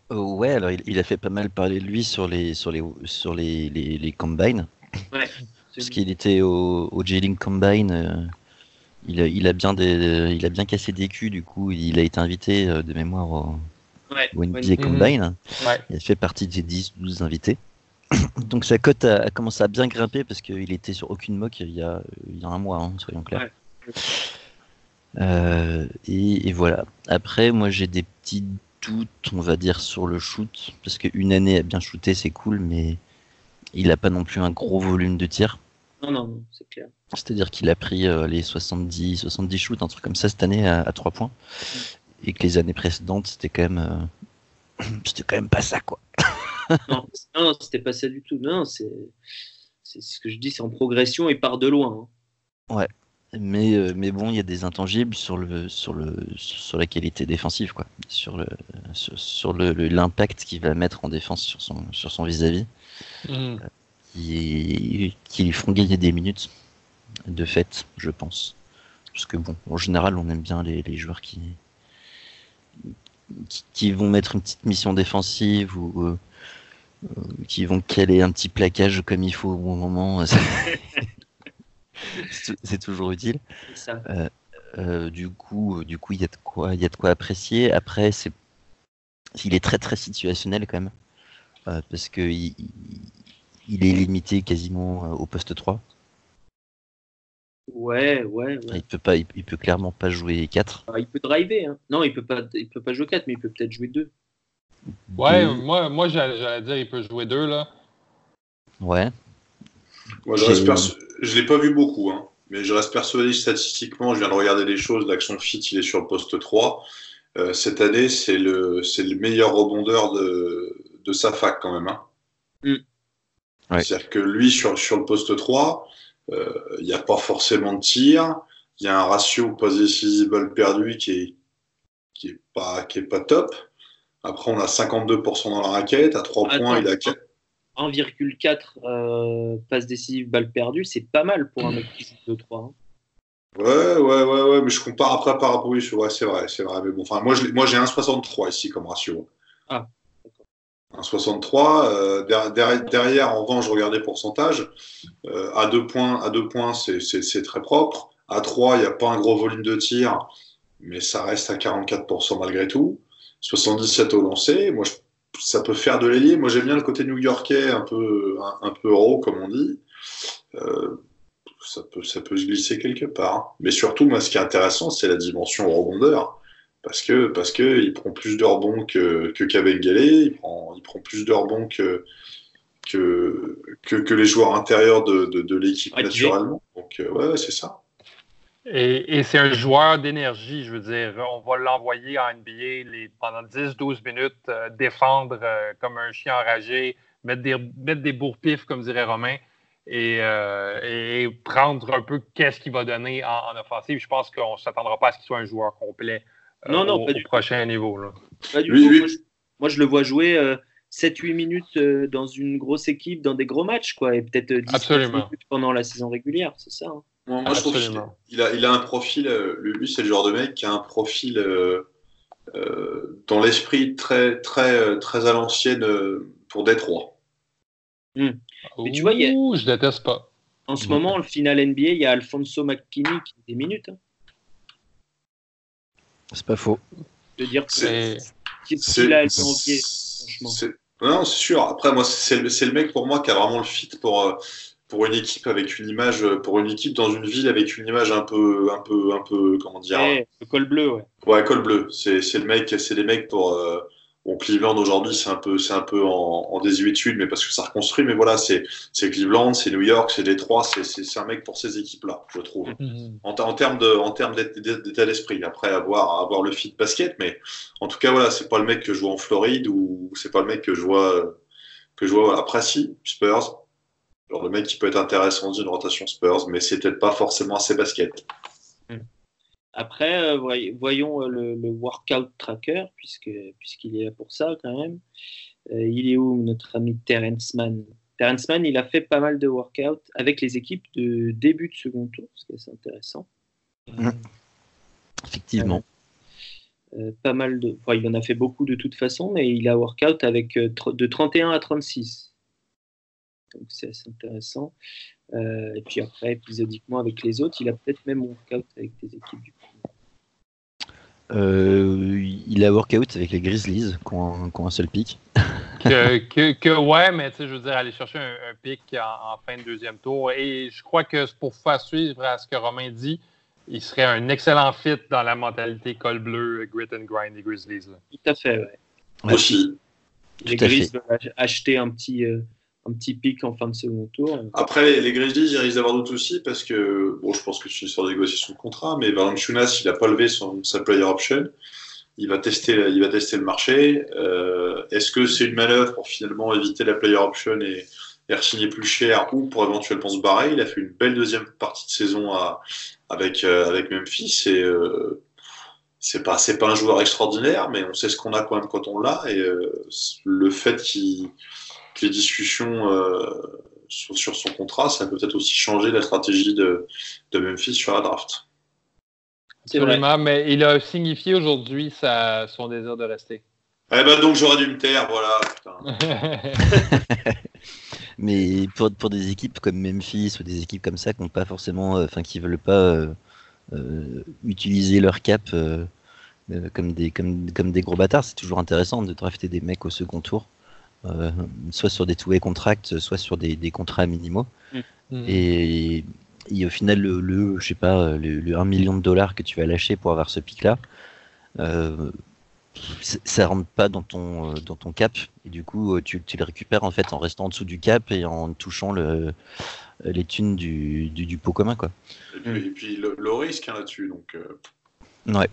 Oh, ouais, alors il, il, a fait pas mal parler de lui sur les, sur les, sur les, les, les combines. Ouais, Parce qu'il était au, au J-Link Combine. Euh, il, a, il, a bien des, il a bien cassé des culs, du coup, il a été invité euh, de mémoire au, ouais, au Combine. Ouais. Il a fait partie des 10-12 invités. Donc sa cote a, a, commencé à bien grimper parce qu'il était sur aucune mock il y a, il y a un mois, hein, soyons clairs. Ouais. Euh, et, et, voilà. Après, moi j'ai des petits doutes, on va dire, sur le shoot. Parce qu'une année à bien shooter, c'est cool, mais il n'a pas non plus un gros volume de tir. Non, non, non c'est clair. C'est-à-dire qu'il a pris euh, les 70, 70 shoots, un truc comme ça cette année à, à 3 points. Et que les années précédentes, c'était quand même. Euh... c'était quand même pas ça, quoi. non, non c'était pas ça du tout. Non, c'est ce que je dis, c'est en progression et part de loin. Hein. Ouais. Mais, euh, mais bon, il y a des intangibles sur, le, sur, le, sur la qualité défensive, quoi. Sur le sur, sur l'impact qu'il va mettre en défense sur son sur son vis-à-vis, mm. euh, qui, qui lui feront gagner des minutes de fait, je pense. Parce que bon, en général, on aime bien les, les joueurs qui, qui, qui vont mettre une petite mission défensive ou euh, qui vont caler un petit plaquage comme il faut au bon moment. c'est toujours utile. Euh, euh, du coup, du coup, il y a de quoi, il y a de quoi apprécier. Après, c'est, il est très très situationnel quand même, euh, parce que il, il, est limité quasiment au poste 3. Ouais, ouais, ouais. Il peut pas, il, il peut clairement pas jouer 4. Ah, il peut driver, hein. Non, il peut pas, il peut pas jouer 4, mais il peut peut-être jouer 2. Ouais, deux. moi, moi j'allais dire il peut jouer 2 là. Ouais. Moi, je, reste perso... je l'ai pas vu beaucoup, hein, mais je reste persuadé statistiquement, je viens de regarder les choses, là que son fit, il est sur le poste 3. Euh, cette année, c'est le, c'est le meilleur rebondeur de, de sa fac quand même. Hein. Mm. Ouais. C'est-à-dire que lui, sur, sur le poste 3, il euh, n'y a pas forcément de tir, il y a un ratio pas décisif balle perdue qui est, qui est, pas, qui est pas top. Après, on a 52% dans la raquette, à 3 Attends, points, il a 1,4 euh, passes décisives, balles perdues, c'est pas mal pour un mec qui joue 2-3. Hein. Ouais, ouais, ouais, ouais, mais je compare après par rapport oui, ouais, c'est vrai, c'est vrai. Mais bon, enfin, moi, je, moi, j'ai 1,63 ici comme ratio. Ah. 1,63. Euh, derrière, derrière, en revanche, je regardais pourcentage. Euh, à 2 points, à deux points c'est très propre. À 3, il n'y a pas un gros volume de tir, mais ça reste à 44% malgré tout. 77 au lancer. Moi, je ça peut faire de l'ailier. Moi, j'aime bien le côté new-yorkais, un peu, un, un, peu raw, comme on dit. Euh, ça, peut, ça peut se glisser quelque part. Mais surtout, moi, ce qui est intéressant, c'est la dimension rebondeur. Parce que, parce que il prend plus de rebonds que, que Kabengale, il prend, il prend plus de rebonds que, que, que, que, les joueurs intérieurs de, de, de l'équipe, ouais, naturellement. Donc, euh, ouais, c'est ça. Et, et c'est un joueur d'énergie, je veux dire. On va l'envoyer en NBA les, pendant 10-12 minutes, euh, défendre euh, comme un chien enragé, mettre des, mettre des bourre-pifs, comme dirait Romain, et, euh, et prendre un peu qu'est-ce qu'il va donner en, en, offensive. Je pense qu'on ne s'attendra pas à ce qu'il soit un joueur complet non, non, au, pas au du prochain niveau. Là. Pas du oui, tout. Oui. Moi, je, moi, je, le vois jouer 7-8 minutes euh, dans une grosse équipe, dans des gros matchs, quoi, et peut-être 10 minutes pendant la saison régulière, c'est ça. Hein. Moi, moi je trouve qu'il a, il a un profil, euh, lui, c'est le genre de mec qui a un profil euh, euh, dans l'esprit très, très, très à l'ancienne pour Détroit. Mmh. Mais tu vois, y a... je déteste pas. En ce mmh. moment, le final NBA, il y a Alfonso McKinney qui a des minutes. Hein. C'est pas faux. De dire que qu'il a envié, franchement. Non, c'est sûr. Après, moi, c'est le, le, mec pour moi qui a vraiment le fit pour, euh, pour une équipe avec une image, pour une équipe dans une ville avec une image un peu, un peu, un peu, comment dire. Ouais, le col bleu, ouais. Ouais, col bleu. C'est le mec, c'est les mecs pour. Euh, Bon, Cleveland aujourd'hui, c'est un peu, c'est un peu en, en, désuétude, mais parce que ça reconstruit. Mais voilà, c'est, c'est Cleveland, c'est New York, c'est Détroit, c'est, c'est, c'est un mec pour ces équipes-là, je trouve. Mm-hmm. En, en termes de, en termes d'état d'esprit. Après, avoir, avoir le fit basket, mais en tout cas, voilà, c'est pas le mec que je vois en Floride ou c'est pas le mec que je vois, que je vois. Après, si, Spurs, genre le mec qui peut être intéressant dans une rotation Spurs, mais c'est peut-être pas forcément assez basket. Mm. Après, euh, voyons euh, le, le, workout tracker, puisque, puisqu'il est là pour ça quand même. Euh, il est où notre ami Terence Mann? Terence Mann, il a fait pas mal de workouts avec les équipes de début de second tour, ce qui est assez intéressant. Mmh. Effectivement. Euh, pas mal de. Enfin, il en a fait beaucoup de toute façon, mais il a workout avec de 31 à 36. Donc c'est assez intéressant. Euh, et puis après, épisodiquement avec les autres, il a peut-être même workout avec des équipes du euh, il a workout avec les Grizzlies qui ont, un seul pic. que, que, que, ouais, mais tu sais, je veux dire, aller chercher un, un pic en, en, fin de deuxième tour. Et je crois que pour faire suivre à ce que Romain dit, il serait un excellent fit dans la mentalité col bleu, grit and grind des Grizzlies. Là. Tout à fait, ouais. ouais. Aussi. Les Grizzlies veulent acheter un petit. Euh, un en fin de second tour. Après, les, Grizzlies, ils risquent d'avoir d'autres aussi parce que, bon, je pense que c'est une histoire de négociation de contrat, mais Valanciunas, il n'a pas levé sa player option. Il va tester, il va tester le marché. Euh, Est-ce que c'est une manœuvre pour finalement éviter la player option et, et signer plus cher ou pour éventuellement se barrer? Il a fait une belle deuxième partie de saison avec, euh, avec Memphis et euh, c'est pas, pas un joueur extraordinaire, mais on sait ce qu'on a quand même quand on l'a et euh, le fait qu'il les discussions euh, sur, sur, son contrat, ça peut peut-être aussi changer la stratégie de, de Memphis sur la draft. Absolument, mais il a signifié aujourd'hui son désir de rester. Eh ben donc j'aurais dû me taire, voilà. mais pour, pour, des équipes comme Memphis ou des équipes comme ça qui pas forcément, euh, qui veulent pas euh, euh, utiliser leur cap euh, comme des comme, comme des gros bâtards, c'est toujours intéressant de drafter des mecs au second tour. Euh, soit sur des two-way contracts, soit sur des, des contrats minimaux. Mmh. Et, et, au final, le, le, je sais pas, le, le, 1 million de dollars que tu vas lâcher pour avoir ce pic-là, euh, ça rentre pas dans ton, dans ton cap. Et du coup, tu, tu, le récupères en fait en restant en dessous du cap et en touchant le, les thunes du, du, du pot commun. Quoi. Et puis, et puis le, le, risque hein, là-dessus. Donc, euh... Ouais,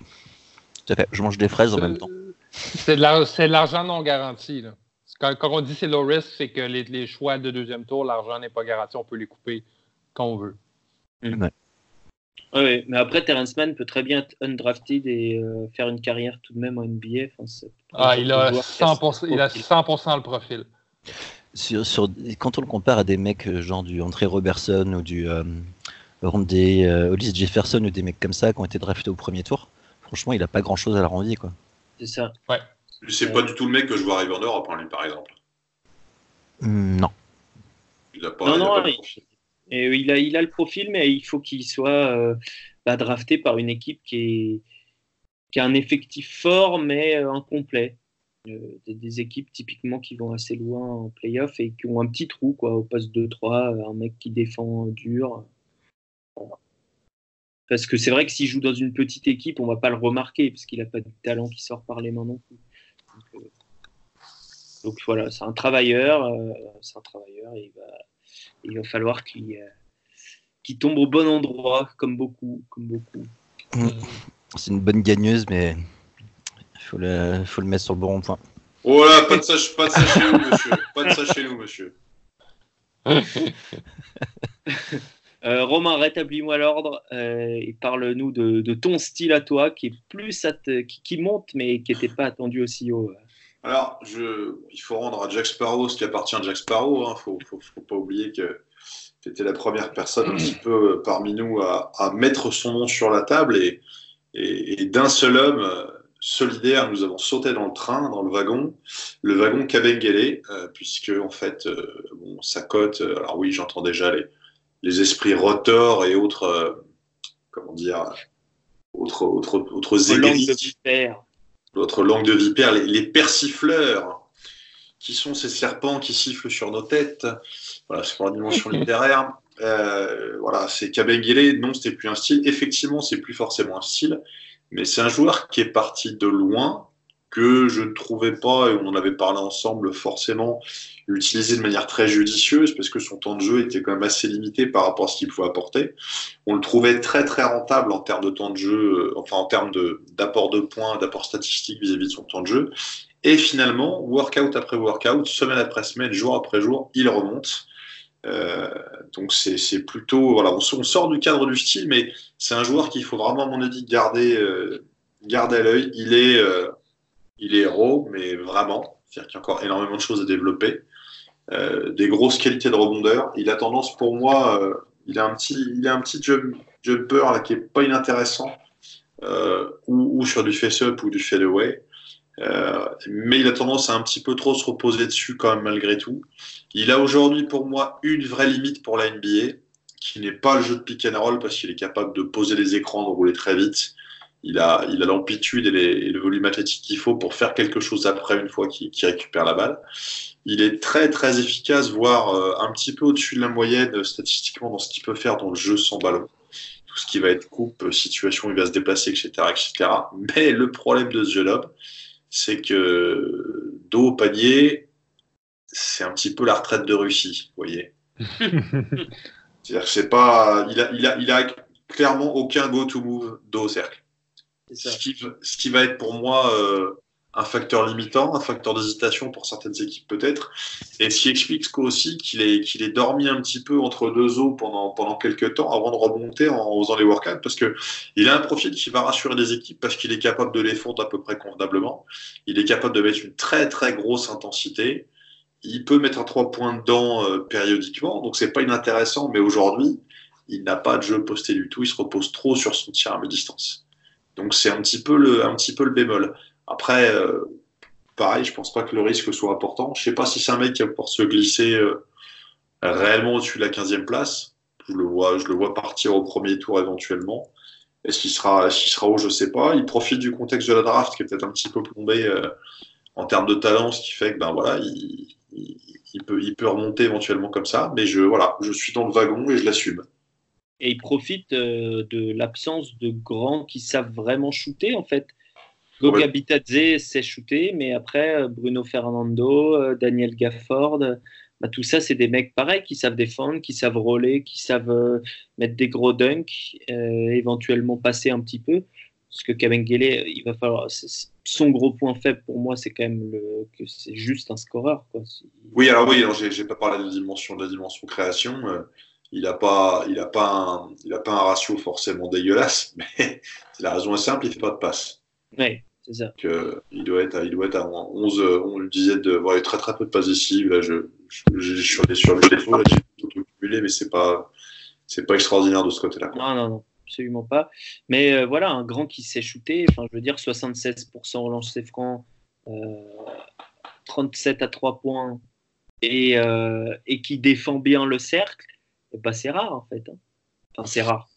tout à fait. Je mange des fraises en même temps. C'est de l'argent non garanti. Là. Quand, quand, on dit c'est low risk, c'est que les, les, choix de deuxième tour, l'argent n'est pas garanti, on peut les couper quand on veut. Mmh. Ouais. Oui, mais après, Terrence Mann peut très bien être undrafted et euh, faire une carrière tout de même en NBA. Enfin, ah, il a, 100%, il a 100% le profil. Sur, sur, quand on le compare à des mecs euh, genre du André Robertson ou du euh, Rondé, euh, Hollis Jefferson ou des mecs comme ça qui ont été draftés au premier tour, franchement, il n'a pas grand chose à leur envier. quoi. C'est ça. Ouais. C'est pas du tout le mec que je vois arriver en Europe, hein, lui, par exemple. Mm, non. Il a pas, non, il non, pas et il, a, il a le profil, mais il faut qu'il soit euh, bah, drafté par une équipe qui, est, qui a un effectif fort, mais euh, incomplet. Euh, des, des, équipes typiquement qui vont assez loin en playoff et qui ont un petit trou quoi, au poste 2-3, un mec qui défend dur. Parce que c'est vrai que s'il joue dans une petite équipe, on va pas le remarquer, parce qu'il n'a pas de talent qui sort par les mains non plus. Donc, euh, donc voilà, c'est un travailleur, euh, c'est un travailleur, et il va, il va falloir qu'il euh, qu tombe au bon endroit, comme beaucoup, comme beaucoup. Mmh. C'est une bonne gagneuse, mais il faut le, faut le mettre sur le bon point. Oh là, pas de ça, pas de ça chez nous, monsieur. Pas de ça chez nous, monsieur. Euh, Romain, rétablis-moi l'ordre euh, et parle-nous de, ton style à toi qui est plus qui, monte mais qui n'était pas attendu aussi haut. Alors, je, il faut rendre à Jack Sparrow ce qui appartient à Jack Sparrow. Il hein. ne faut, pas oublier que tu étais la première personne un petit peu parmi nous à, mettre son nom sur la table et, d'un seul homme solidaire, nous avons sauté dans le train, dans le wagon, le wagon Kabengele, euh, puisque en fait, euh, sa cote, alors oui, j'entends déjà les les esprits rotors et autres, euh, comment dire, autres, autres, autres aigris. l'autre langue de vipère, les, persifleurs, qui sont ces serpents qui sifflent sur nos têtes. Voilà, c'est pour la dimension littéraire. Euh, voilà, c'est Kabengele, non, c'était plus un style. Effectivement, c'est plus forcément un style, mais c'est un joueur qui est parti de loin, que je ne trouvais pas, et on en avait parlé ensemble, forcément utilisé de manière très judicieuse, parce que son temps de jeu était quand même assez limité par rapport à ce qu'il pouvait apporter. On le trouvait très très rentable en termes de temps de jeu, euh, enfin en termes d'apport de, points, d'apport statistique vis-à-vis de son temps de jeu. Et finalement, workout après workout, semaine après semaine, jour après jour, il remonte. Euh, donc c'est plutôt voilà, on, sort du cadre du style, mais c'est un joueur qu'il faut vraiment, à mon avis, garder, euh, garder à l'œil. Il est il est héros, mais vraiment. C'est-à-dire qu'il y a encore énormément de choses à développer. Euh, des grosses qualités de rebondeur. Il a tendance, pour moi, euh, il a un petit, il a un petit jumper qui est pas inintéressant, euh, ou, sur du face-up ou du fade-away. mais il a tendance à un petit peu trop se reposer dessus quand même malgré tout. Il a aujourd'hui pour moi une vraie limite pour la NBA, qui n'est pas le jeu de pick and roll parce qu'il est capable de poser les écrans, de rouler très vite il a il a l'amplitude et, le volume athlétique qu'il faut pour faire quelque chose après une fois qu'il récupère la balle. Il est très très efficace, voire euh, un petit peu au-dessus de la moyenne euh, statistiquement dans ce qu'il peut faire dans le jeu sans ballon. Tout ce qui va être coupe, euh, situation, il va se déplacer, etc., etc. Mais le problème de ce jeune homme, c'est que dos au panier, c'est un petit peu la retraite de Russie, vous voyez. C'est-à-dire c'est pas, il a, il a, il a clairement aucun go-to move dos au cercle. Ce qui, va être pour moi euh, un facteur limitant, un facteur d'hésitation pour certaines équipes peut-être, et ce qui explique aussi qu'il est, qu'il est dormi un petit peu entre deux eaux pendant, quelques temps avant de remonter en, faisant les workouts, parce que il a un profil qui va rassurer les équipes parce qu'il est capable de les fondre à peu près convenablement, il est capable de mettre une très très grosse intensité, il peut mettre un trois points dedans euh, périodiquement, donc c'est pas inintéressant, mais aujourd'hui, il n'a pas de jeu posté du tout, il se repose trop sur son tir à mi-distance. Donc c'est un petit peu le, un petit peu le bémol. Après, euh, pareil, je pense pas que le risque soit important. Je sais pas si c'est un mec qui va pouvoir se glisser euh, réellement au-dessus de la 15e place. Je le vois, je le vois partir au premier tour éventuellement. Est-ce qu'il sera, est sera haut, je sais pas. Il profite du contexte de la draft qui est peut-être un petit peu plombé euh, en termes de talent, ce qui fait que ben voilà, il, il, peut, il peut remonter éventuellement comme ça. Mais je, voilà, je suis dans le wagon et je l'assume et il profite euh, de l'absence de grands qui savent vraiment shooter en fait. Goga sait shooter, mais après euh, Bruno Fernando, euh, Daniel Gafford, bah, tout ça c'est des mecs pareils qui savent défendre, qui savent roller, qui savent mettre des gros dunks, éventuellement passer un petit peu. Parce que Kabengele, il va falloir. Son gros point faible pour moi, c'est quand même le, que c'est juste un scoreur. Quoi. Oui, alors oui, j'ai pas parlé de la dimension, de la dimension création il n'a pas, il a pas, un, il a pas un ratio forcément dégueulasse, mais la raison est simple, il ne fait pas de passe. Oui, c'est ça. Que, il, doit être, il doit être à 11, on le disait, de, voir très très peu de passes ici. Là, je, je, je, suis sur le défaut, là, j'ai tout cumulé, mais c'est pas, c'est pas extraordinaire de ce côté-là. Non, non, non, absolument pas. Mais euh, voilà, un grand qui sait shooter, enfin, je veux dire, 76% au lancer franc, euh, 37 à 3 points, et, euh, et qui défend bien le cercle bah, c'est rare en fait. Hein. Enfin, c'est rare.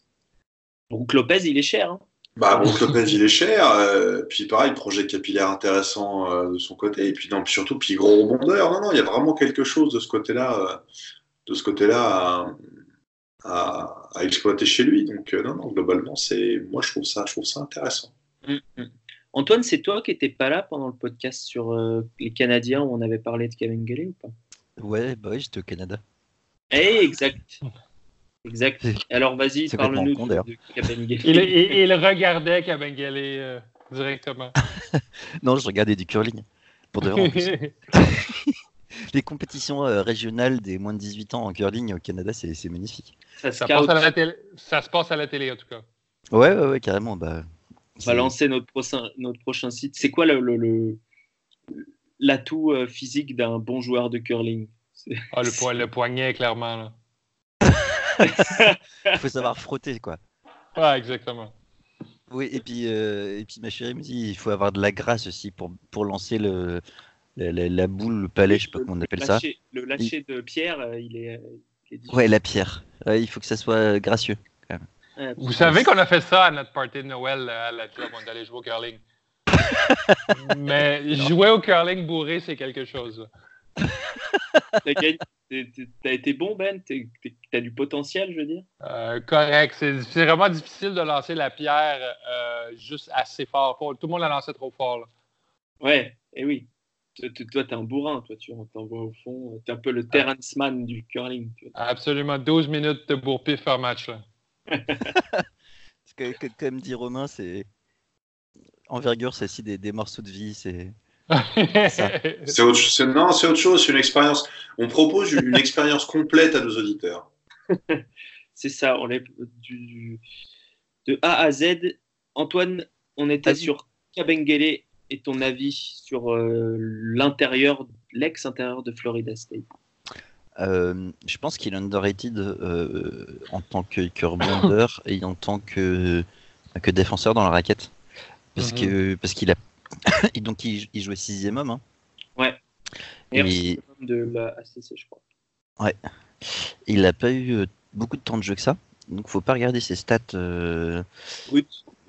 Brook Lopez, il est cher. Hein. Bah, Brook Lopez, il est cher. Euh, puis pareil, projet capillaire intéressant euh, de son côté. Et puis non, surtout, puis gros rebondeur. Non, non, il y a vraiment quelque chose de ce côté-là, euh, de ce côté-là à, à, exploiter chez lui. Donc non, non, globalement, c'est, moi, je trouve ça, je trouve ça intéressant. Hum, hum. Antoine, c'est toi qui n'étais pas là pendant le podcast sur les Canadiens où on avait parlé de Kevin Galley ou pas? Ouais, bah oui, j'étais au Canada. Eh, exact. Exact. Alors vas-y, parle-nous de, de il, il, regardait Kabengele euh, directement. non, je regardais du curling. Pour de Les compétitions euh, régionales des moins de 18 ans en curling au Canada, c'est magnifique. Ça, ça, passe à la télé, ça se passe à la télé en tout cas. Ouais, ouais, ouais carrément. Bah, On va lancer notre prochain, notre prochain site. C'est quoi l'atout le, le, euh, physique d'un bon joueur de curling? Ah, le, le poignet, clairement. Il faut savoir frotter, quoi. Ouais, exactement. Oui, et puis, euh, et puis ma chérie me dit il faut avoir de la grâce aussi pour, pour lancer le, la, boule, le palais, je sais pas comment on appelle ça. Le lâcher de pierre, euh, il est. ouais, la pierre. il faut que ça soit gracieux. Vous savez qu'on a fait ça à notre party de Noël à la club, on est allé jouer au curling. Mais jouer au curling bourré, c'est quelque chose. T'as été bon, Ben? T'as du potentiel, je veux dire? Euh, Correct. C'est vraiment difficile de lancer la pierre euh, juste assez fort. Tout le monde l'a lancé trop fort. Là. Ouais, et oui. Toi, t'es un bourrin, toi, tu t'envoies au fond. T'es un peu le Terrence Mann du curling. Absolument. 12 minutes de bourre-pif par match. Là. que, comme dit Romain, c'est. Envergure, c'est aussi des, des morceaux de vie. C'est. c'est autre, non, c'est autre chose, c'est une expérience. On propose une expérience complète à nos auditeurs. c'est ça, on est du, de A à Z. Antoine, on était sur Kabengele et ton avis sur euh, l'intérieur, l'ex-intérieur de Florida State euh, je pense qu'il est underrated euh, en tant que, que et en tant que, que défenseur dans la raquette. Parce mhm. que parce qu'il a et donc il, jouait sixième homme. Hein. Ouais. Et, de la ACC, je crois. Ouais. Il n'a pas eu beaucoup de temps de jeu que ça. Donc faut pas regarder ses stats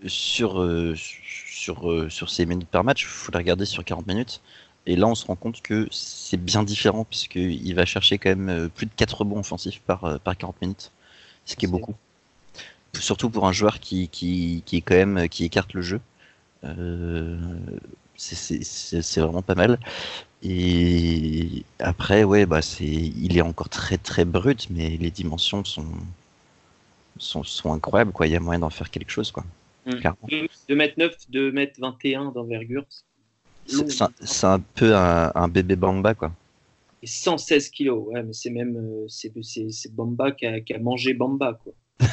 sur, sur, sur ses minutes par match. Il faut les regarder sur 40 minutes. Et là, on se rend compte que c'est bien différent puisqu'il va chercher quand même euh, plus de 4 rebonds offensifs par, euh, par 40 minutes, ce qui est, beaucoup. Surtout pour un joueur qui, qui, qui est quand même qui écarte le jeu. Euh, c'est vraiment pas mal. Et après, ouais, bah c'est, il est encore très très brut, mais les dimensions sont sont, sont incroyables. Quoi. Il y a moyen d'en faire quelque chose, quoi. 2 m 9, 2 m 21 d'envergure, c'est un peu un, bébé Bamba, quoi. Et 116 kilos, ouais, mais c'est même euh, c'est Bamba qui a, qui a, mangé Bamba, quoi.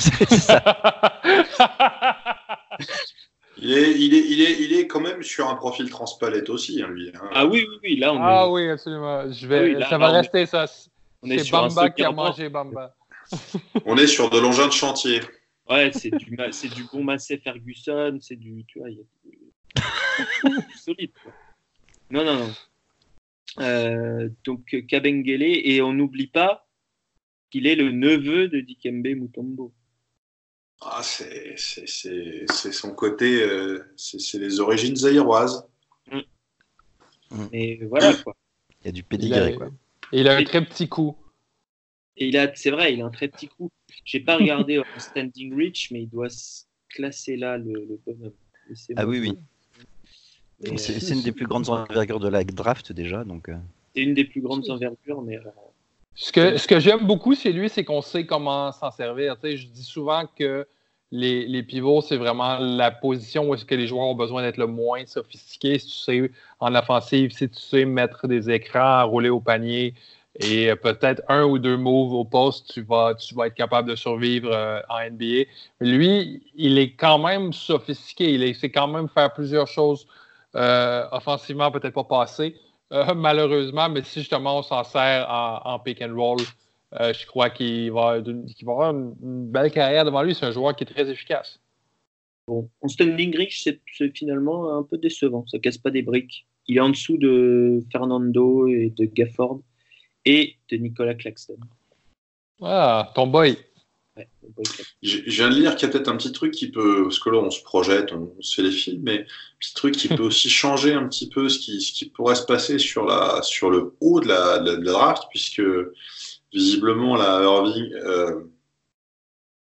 il, est, il, est, il, est, il est quand même sur un profil transpalette aussi, hein, lui. Hein. Ah oui, oui, oui, là on Ah oui, absolument. Je vais, ah ça va rester, ça. C'est Bamba qui a mangé Bamba. on est sur de l'engin de chantier. Ouais, c'est du, du bon Massé Ferguson, c'est du, tu vois, il y a solide. Quoi. Non, non, non. Euh, donc Kabengele, et on n'oublie pas qu'il est le neveu de Dikembe Mutombo. Ah, c'est son côté, euh, c'est les origines zaïroises. Mm. Et voilà quoi. Il y a du pédigré quoi. Et il a un très petit coup. Et il a, c'est vrai, il a un très petit coup. J'ai pas regardé en standing reach, mais il doit se classer là le, le bonhomme. Ah oui, oui. C'est une des plus grandes envergures de la draft déjà. donc. Euh. C'est une des plus grandes envergures, mais. Euh, ce que, j'aime beaucoup, c'est lui, c'est qu'on sait comment s'en servir. je dis souvent que les, pivots, c'est vraiment la position où est-ce que les joueurs ont besoin d'être le moins sophistiqués. Si tu sais, en offensive, si tu sais mettre des écrans, rouler au panier et peut-être un ou deux moves au poste, tu vas, être capable de survivre euh, en NBA. Lui, il est quand même sophistiqué. Il sait quand même faire plusieurs choses euh, offensivement, peut-être pas passé, euh, malheureusement, mais si justement on s'en sert en, pick and roll, euh, je crois qu'il va, avoir une, belle carrière devant lui. C'est un joueur qui est très efficace. Bon, en standing rich, c'est finalement un peu décevant. Ça casse pas des briques. Il est en dessous de Fernando et de Gafford et de Nicolas Claxton. Ah, ton boy. Je viens de lire qu'il y a peut-être un petit truc qui peut, parce que là on se projette, on, se fait les films, mais un petit truc qui peut aussi changer un petit peu ce qui, ce qui pourrait se passer sur, la, sur le haut de la, de la draft, puisque visiblement la Irving, euh,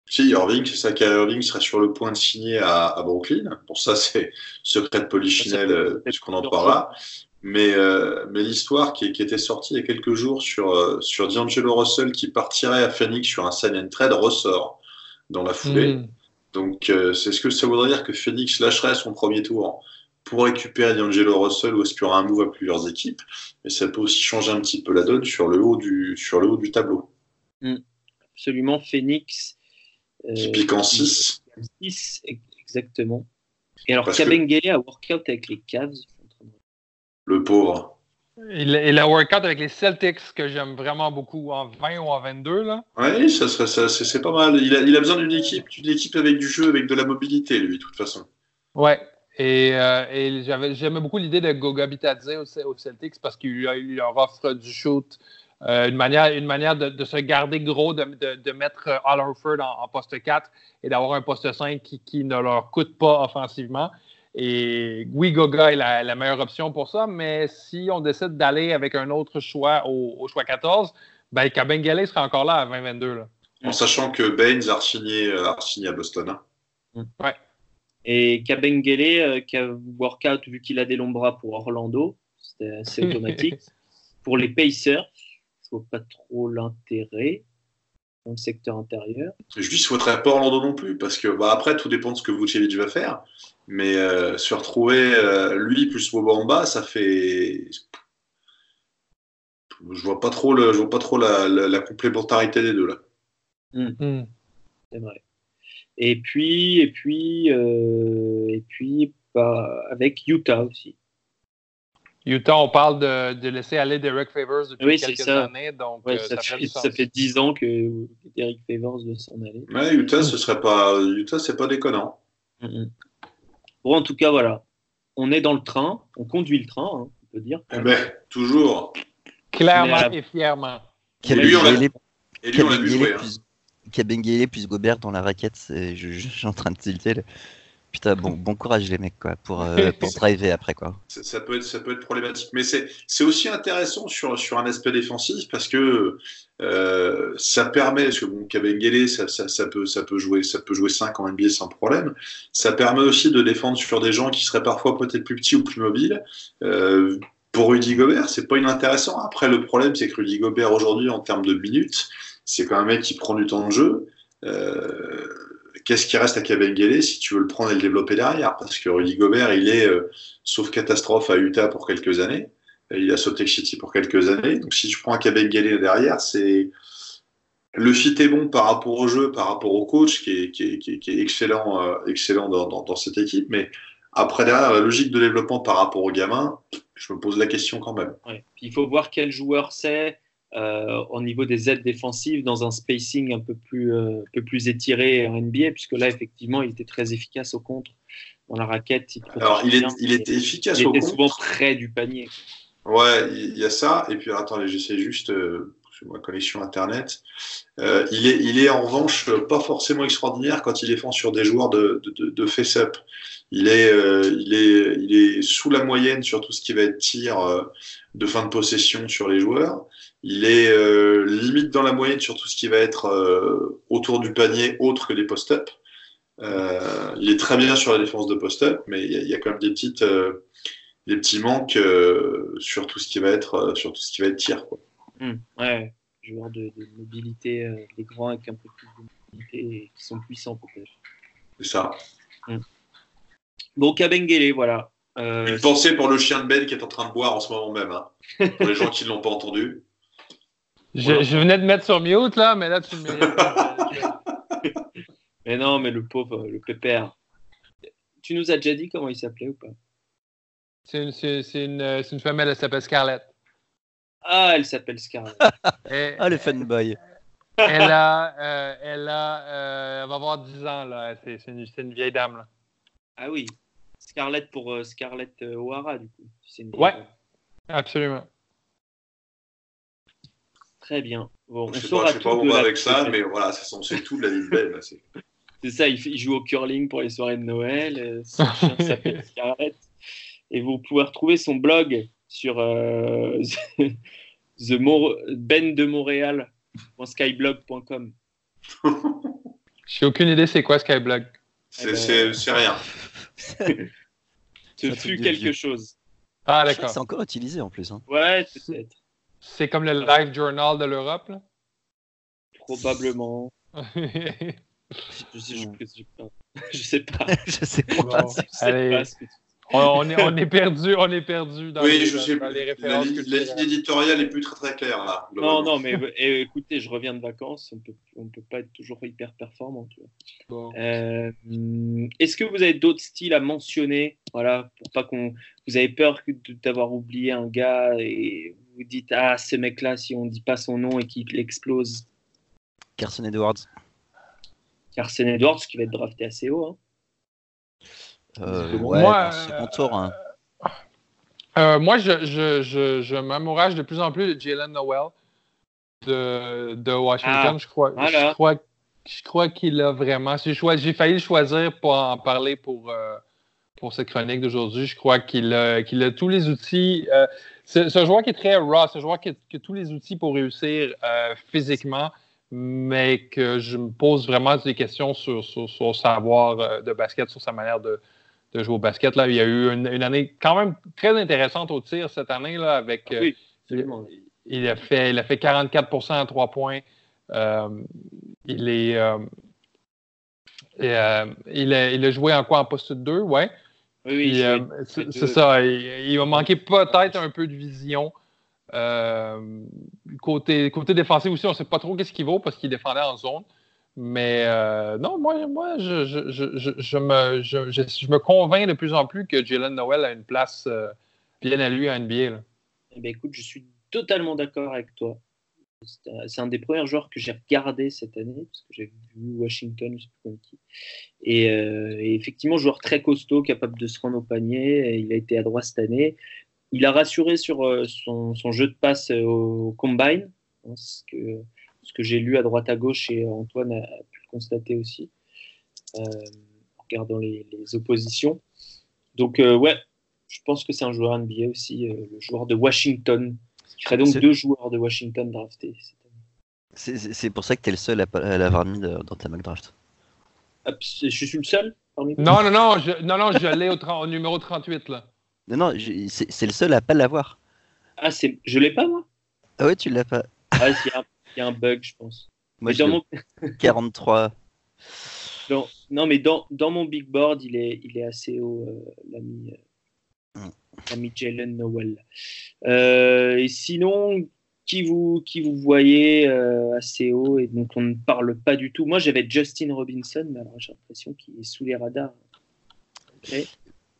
si Irving, c'est ça qu'à Irving serait sur le point de signer à, à Brooklyn. Pour ça, c'est secret de polichinelle, euh, puisqu'on en parlera. Mais, euh, mais l'histoire qui, qui, était sortie il y a quelques jours sur, euh, sur D'Angelo Russell qui partirait à Phoenix sur un sign and trade ressort dans la foulée. Hmm. Donc, euh, c'est ce que ça voudrait dire que Phoenix lâcherait son premier tour pour récupérer D'Angelo Russell ou est-ce qu'il y aura un move à plusieurs équipes. Mais ça peut aussi changer un petit peu la donne sur le haut du, sur le haut du tableau. Hmm. Absolument, Phoenix. qui pique en 6. 6, exactement. Et alors, Kabengele a workout avec les Cavs le pauvre. Il, a workout avec les Celtics, que j'aime vraiment beaucoup, en 20 ou en 22. Là. Oui, ça serait, ça, c'est, pas mal. Il a, il a besoin d'une équipe, d'une équipe avec du jeu, avec de la mobilité, lui, de toute façon. Ouais. Et, euh, et j'avais, j'aimais beaucoup l'idée de Goga Bitadze aux, Celtics parce qu'il leur offre du shoot, euh, une manière, une manière de, se garder gros, de, de, mettre Al Horford en, poste 4 et d'avoir un poste 5 qui, qui, ne leur coûte pas offensivement. Et oui, Goga est la, meilleure option pour ça, mais si on décide d'aller avec un autre choix au, choix 14, ben Kabengele sera encore là à 2022. En sachant que Baines a signé, à Boston. Hein. Mm. Ouais. Et Kabengele, euh, qui a workout vu qu'il a des longs bras pour Orlando, c'était assez automatique. pour les Pacers, je vois pas trop l'intérêt dans le secteur intérieur. Je ne souhaiterais pas Orlando non plus, parce que bah, après, tout dépend de ce que Vucevic va faire. Mais euh, se retrouver euh, lui plus Wobamba, ça fait. Je vois pas trop, le, je vois pas trop la, complémentarité des deux là. Hmm. Hmm. C'est vrai. Et puis, et puis, euh, et puis, bah, avec Utah aussi. Utah, on parle de, laisser aller Derek Favors depuis quelques années. Donc, euh, ça, fait, ça, fait, 10 ans que Derek Favors veut s'en aller. Ouais, Utah, ce serait pas. Utah, c'est pas déconnant. Bon, en tout cas, voilà. On est dans le train, on conduit le train, hein, on peut dire. Eh ben, toujours. Clairement et fièrement. Et lui, on l'a vu jouer. Hein. Kabengele plus Gobert dans la raquette, je, je, suis en train de tilter. Putain, bon, bon courage les mecs quoi, pour, euh, pour driver après. Quoi. Ça, peut être, ça peut être problématique. Mais c'est aussi intéressant sur, sur un aspect défensif parce que euh, ça permet, parce que bon, Kabengele, ça, ça, ça, peut, ça, peut jouer, ça peut jouer 5 en NBA sans problème. Ça permet aussi de défendre sur des gens qui seraient parfois peut-être plus petits ou plus mobiles. Euh, pour Rudy Gobert, c'est pas inintéressant. Après, le problème, c'est que Rudy Gobert aujourd'hui, en termes de minutes, c'est quand même un mec qui prend du temps de jeu. Euh, qu'est-ce qui reste à Kabengele si tu veux le prendre et le développer derrière? Parce que Rudy Gobert, il est, euh, sauf catastrophe, à Utah pour quelques années. Il a sauté City pour quelques années. Donc si tu prends un Kabengele derrière, c'est le fit est bon par rapport au jeu, par rapport au coach, qui est, excellent, euh, excellent dans, cette équipe. Mais après, derrière, la logique de développement par rapport au gamin, je me pose la question quand même. Il faut voir quel joueur c'est. Euh, au niveau des aides défensives dans un spacing un peu plus, euh, peu plus étiré en NBA, puisque là, effectivement, il était très efficace au contre. Dans la raquette, il, Alors, il, est, il était efficace il était souvent près du panier. Ouais, il y a ça. Et puis, attendez, j'essaie juste, euh, sur ma connexion Internet. Euh, il, est, il est en revanche pas forcément extraordinaire quand il défend sur des joueurs de, de, de face-up. Il est, il, est, il est sous la moyenne sur tout ce qui va être tir de fin de possession sur les joueurs. Il est euh, limite dans la moyenne sur tout ce qui va être euh, autour du panier autre que des post-up. Euh, il est très bien sur la défense de post-up, mais il y, a quand même des petites, des petits manques sur tout ce qui va être, sur tout ce qui va être tir. Quoi. Mmh, ouais, joueurs de, mobilité, des grands avec un peu plus de mobilité et qui sont puissants peut-être. C'est ça. Mmh. Bon, Kabengele, voilà. Une pensée pour le chien de Ben qui est en train de boire en ce moment même. Hein. pour les gens qui ne l'ont pas entendu. Je, venais de mettre sur mute, là, mais là, tu me Mais non, mais le pauvre, le pépère. Tu nous as déjà dit comment il s'appelait ou pas? C'est une, une, une, femelle, elle s'appelle Scarlett. Ah, elle s'appelle Scarlett. ah, le fanboy. Elle a, euh, elle a, euh, elle va avoir 10 ans, là. C'est une, une, vieille dame, là. Ah oui. Scarlett pour euh, Scarlett O'Hara, du coup. ouais, absolument. Très bien. Bon, je ne sais pas, sais pas où on va avec ça, mais voilà, c'est tout de la vie de Ben. C'est ça, il, joue au curling pour les soirées de Noël. Euh, son chien s'appelle Scarlett. Et vous pouvez retrouver son blog sur euh, The Ben de Montréal, skyblog.com. J'ai aucune idée c'est quoi Skyblog? C'est rien. Ce fut quelque chose. Ah d'accord. C'est encore utilisé en plus. Hein. Ouais, peut-être. C'est comme le Live Journal de l'Europe, là? Probablement. je, sais, je, je, sais pas. je sais pas. je sais pas ce que tu on, est, on est perdu, on est perdu dans, oui, les, je sais, dans les références. La, ligne éditoriale est plus très très claire là. Non, non, mais écoutez, je reviens de vacances, on peut, ne peut pas être toujours hyper performant. Bon. Euh, Est-ce que vous avez d'autres styles à mentionner, voilà, pour pas qu'on, vous avez peur d'avoir oublié un gars et vous dites ah ce mec-là, si on dit pas son nom et qu'il explose. Carson Edwards. Carson Edwards qui va être drafté assez haut. Hein. Euh, moi, second tour. Hein. Euh, moi, je, je, je, je m'amourage de plus en plus de Jalen Noel de, de Washington. Ah, je crois, je crois, je crois qu'il a vraiment. J'ai failli le choisir pour en parler pour, euh, pour cette chronique d'aujourd'hui. Je crois qu'il a, a, tous les outils. Euh, c'est un joueur qui est très raw, c'est un joueur qui a, tous les outils pour réussir euh, physiquement, mais que je me pose vraiment des questions sur, son savoir euh, de basket, sur sa manière de, jouer au basket. Là, il y a eu une, année quand même très intéressante au tir cette année là, avec. Ah il, a fait, il a fait 44% à trois points. il est euh, il, a, joué en quoi? En poste 2, ouais. Oui, euh, c'est ça. Il, va manquer peut-être un peu de vision. Euh, côté, côté défensif aussi, on ne sait pas trop qu'est-ce qu'il vaut parce qu'il défendait en zone. Mais non, moi, moi je, je, me, je, me convainc de plus en plus que Jalen Noel a une place bien à lui à NBA. Eh ben, écoute, je suis totalement d'accord avec toi. C'est un des premiers joueurs que j'ai regardé cette année, parce que j'ai vu Washington, je sais plus qui. Et, euh, et, effectivement, joueur très costaud, capable de se rendre au panier. il a été à droite cette année. Il a rassuré sur euh, son, jeu de passe euh, au combine, hein, ce que, ce que j'ai lu à droite à gauche et Antoine a pu le constater aussi, en regardant les, les oppositions. Donc, ouais, je pense que c'est un joueur NBA aussi, le joueur de Washington tu ferais donc deux joueurs de Washington draftés C'est pour ça que tu es le seul à, l'avoir mis dans ta mock draft. Ah, je suis le seul parmi Non, non, non, je, non, non, je l'ai au, numéro 38 là. Non, non, c'est le seul à pas l'avoir. Ah, je l'ai pas moi? Ah ouais, tu l'as pas. Ah, il y, a un bug, je pense. Moi, j'ai 43. non, mais dans, dans, mon big board, il est, il est assez haut, euh, l'ami. Euh, ami Jalen Noel. Euh, et sinon, qui vous, qui vous voyez euh, assez haut et dont on ne parle pas du tout? Moi, j'avais Justin Robinson, mais alors j'ai l'impression qu'il est sous les radars.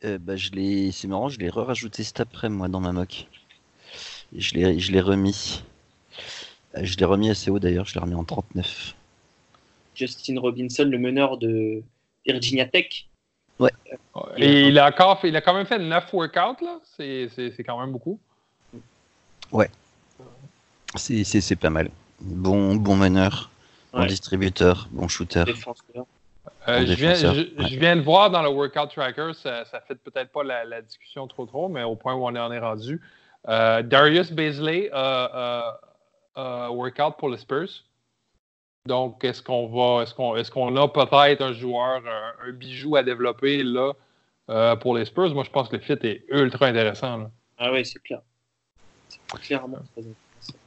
Euh, bah, je c'est marrant, je l'ai re-rajouté cet après moi dans ma mock. Je l'ai, je l'ai remis. Je l'ai remis assez haut d'ailleurs, je l'ai remis en 39. Justin Robinson, le meneur de Virginia Tech. Ouais. Et il a, encore il a quand même fait 9 workouts, là. C'est quand même beaucoup. Ouais. C'est pas mal. Bon, bon meneur, bon distributeur, bon shooter. Euh, je, viens, je, viens, de voir dans le workout tracker, ça, ça fait peut-être pas la, discussion trop trop, mais au point où on en est rendu. Euh, Darius Baisley, euh, workout pour les Spurs. Donc, est-ce qu'on va, est-ce qu'on, est-ce qu'on a peut-être un joueur, un, bijou à développer là euh, pour les Spurs? Moi, je pense que le fit est ultra intéressant. Ah oui, c'est clair. C'est clairement très intéressant.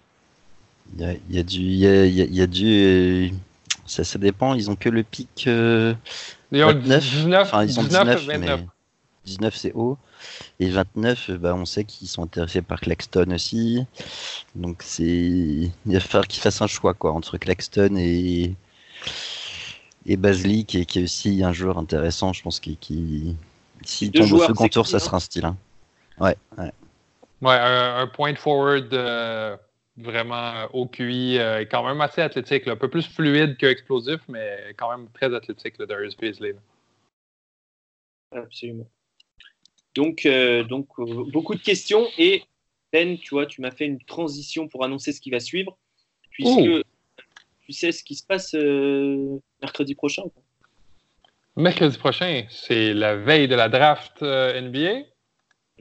Il y a, il y a du, il y a, du, euh, ça, ça dépend. Ils ont que le pic. Euh, 29. 19, enfin, ils ont 19, 19 mais 19 c'est haut. Et 29, bah, on sait qu'ils sont intéressés par Claxton aussi. Donc c'est il va falloir qu'ils fassent un choix quoi entre Claxton et et Basli qui est, aussi un joueur intéressant. Je pense qu'il qui s'il tombe au second tour, ça sera un style. Hein. Ouais, ouais. Ouais, un, point forward euh, vraiment au QI, euh, quand même assez athlétique, un peu plus fluide qu'explosif, mais quand même très athlétique, le Darius Beasley. Absolument. Donc, euh, donc euh, beaucoup de questions. Et Ben, tu vois, tu m'as fait une transition pour annoncer ce qui va suivre, puisque tu sais ce qui se passe euh, mercredi prochain. Mercredi prochain, c'est la veille de la draft NBA.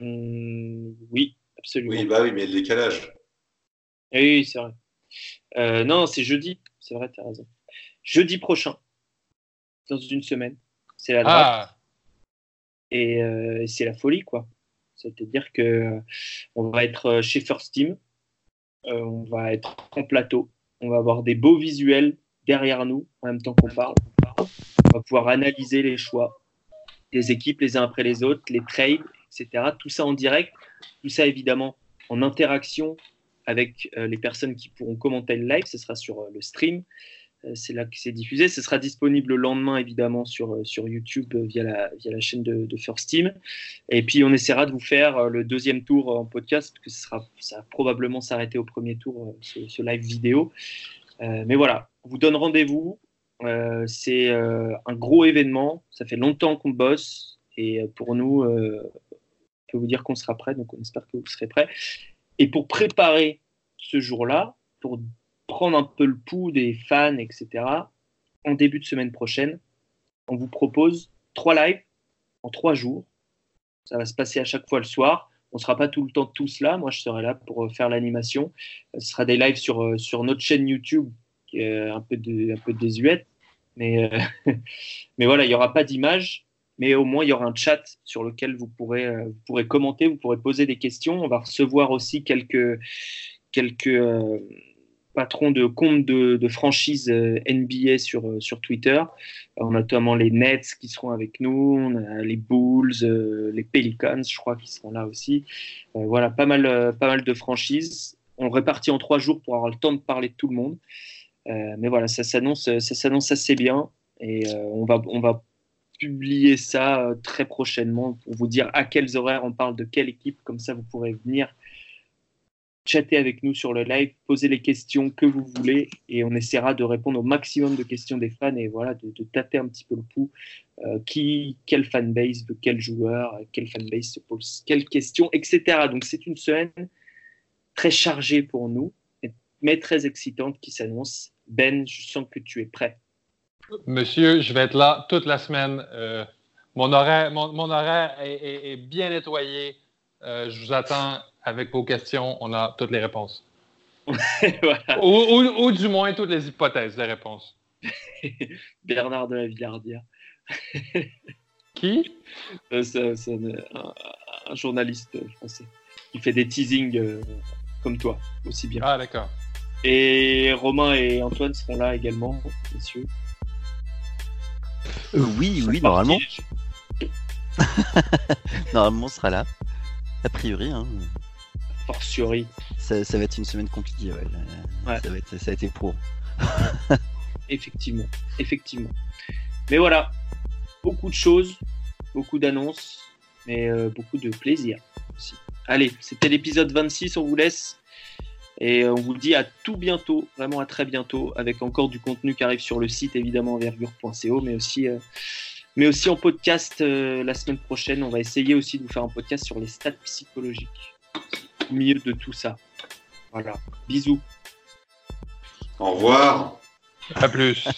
Mmh, oui, absolument. Oui, bah oui, mais le décalage. Oui, c'est vrai. non, c'est jeudi. C'est vrai, tu as raison. Jeudi prochain, dans une semaine, c'est la draft. Ah. Euh, et c'est la folie, quoi. C'est-à-dire que on va être euh, chez First Team, euh, on va être en plateau, on va avoir des beaux visuels derrière nous en même temps qu'on parle. On va pouvoir analyser les choix des équipes les uns après les autres, les trades, etc. Tout ça en direct, tout ça évidemment en interaction avec les personnes qui pourront commenter le live. Ce sera sur le stream. Euh, c'est là que c'est diffusé. Ce sera disponible le lendemain, évidemment, sur, euh, sur YouTube euh, via la, via la chaîne de, First Team. Et puis, on essaiera de vous faire le deuxième tour en podcast, parce que sera, ça va probablement s'arrêter au premier tour, ce, live vidéo. mais voilà, on vous donne rendez-vous. c'est un gros événement. Ça fait longtemps qu'on bosse. Et pour nous, on peut vous dire qu'on sera prêt. Donc, on espère que vous serez prêts. Et pour préparer ce jour-là, pour prendre un peu le pouls des fans, etc., en début de semaine prochaine, on vous propose trois lives en trois jours Ça va se passer à chaque fois le soir. On ne sera pas tout le temps tous là. Moi, je serai là pour euh, faire l'animation. Ce sera des lives sur, euh, sur notre chaîne YouTube, un peu, un peu désuète. Mais, mais voilà, il n'y aura pas d'image. Mais au moins, il y aura un chat sur lequel vous pourrez, pourrez commenter, vous pourrez poser des questions. On va recevoir aussi quelques, quelques patron de compte de, de franchise euh, NBA sur, euh, sur Twitter. On a notamment les Nets qui seront avec nous, les Bulls, euh, les Pelicans, je crois, qui seront là aussi. voilà, pas mal, pas mal de franchises. On répartit en trois jours pour avoir le temps de parler de tout le monde. mais voilà, ça s'annonce, ça s'annonce assez bien et on va, on va publier ça très prochainement pour vous dire à quels horaires on parle de quelle équipe. Comme ça, vous pourrez venir chatter avec nous sur le live, poser les questions que vous voulez et on essaiera de répondre au maximum de questions des fans et voilà, de, tâter un petit peu le pouls. Euh, qui, quelle fanbase veut quel joueur, quelle fanbase se pose quelles questions, etc. Donc c'est une semaine très chargée pour nous, mais très excitante qui s'annonce. Ben, je sens que tu es prêt. Monsieur, je vais être là toute la semaine. Euh, mon horaire, mon, horaire est, bien nettoyé. Euh, je vous attends avec vos questions, on a toutes les réponses. ou, du moins toutes les hypothèses des réponses. Bernard de la Villardière. Qui? Euh, C'est un, journaliste français qui fait des teasings euh, comme toi, aussi bien. Ah, d'accord. Et Romain et Antoine seront là également, messieurs. Euh, oui, oui, normalement. normalement, on sera là. A priori. Hein fortiori. Ça, ça, va être une semaine compliquée, ouais. Ça, va être, ça a été pour. effectivement, effectivement. Mais voilà, beaucoup de choses, beaucoup d'annonces, mais euh, beaucoup de plaisir aussi. Allez, c'était l'épisode 26, on vous laisse. Et on vous dit à tout bientôt, vraiment à très bientôt, avec encore du contenu qui arrive sur le site, évidemment, envergure.co, mais aussi, euh, mais aussi en podcast euh, la semaine prochaine. On va essayer aussi de vous faire un podcast sur les stats psychologiques au milieu de tout ça. Voilà. Bisous. Au revoir. À plus.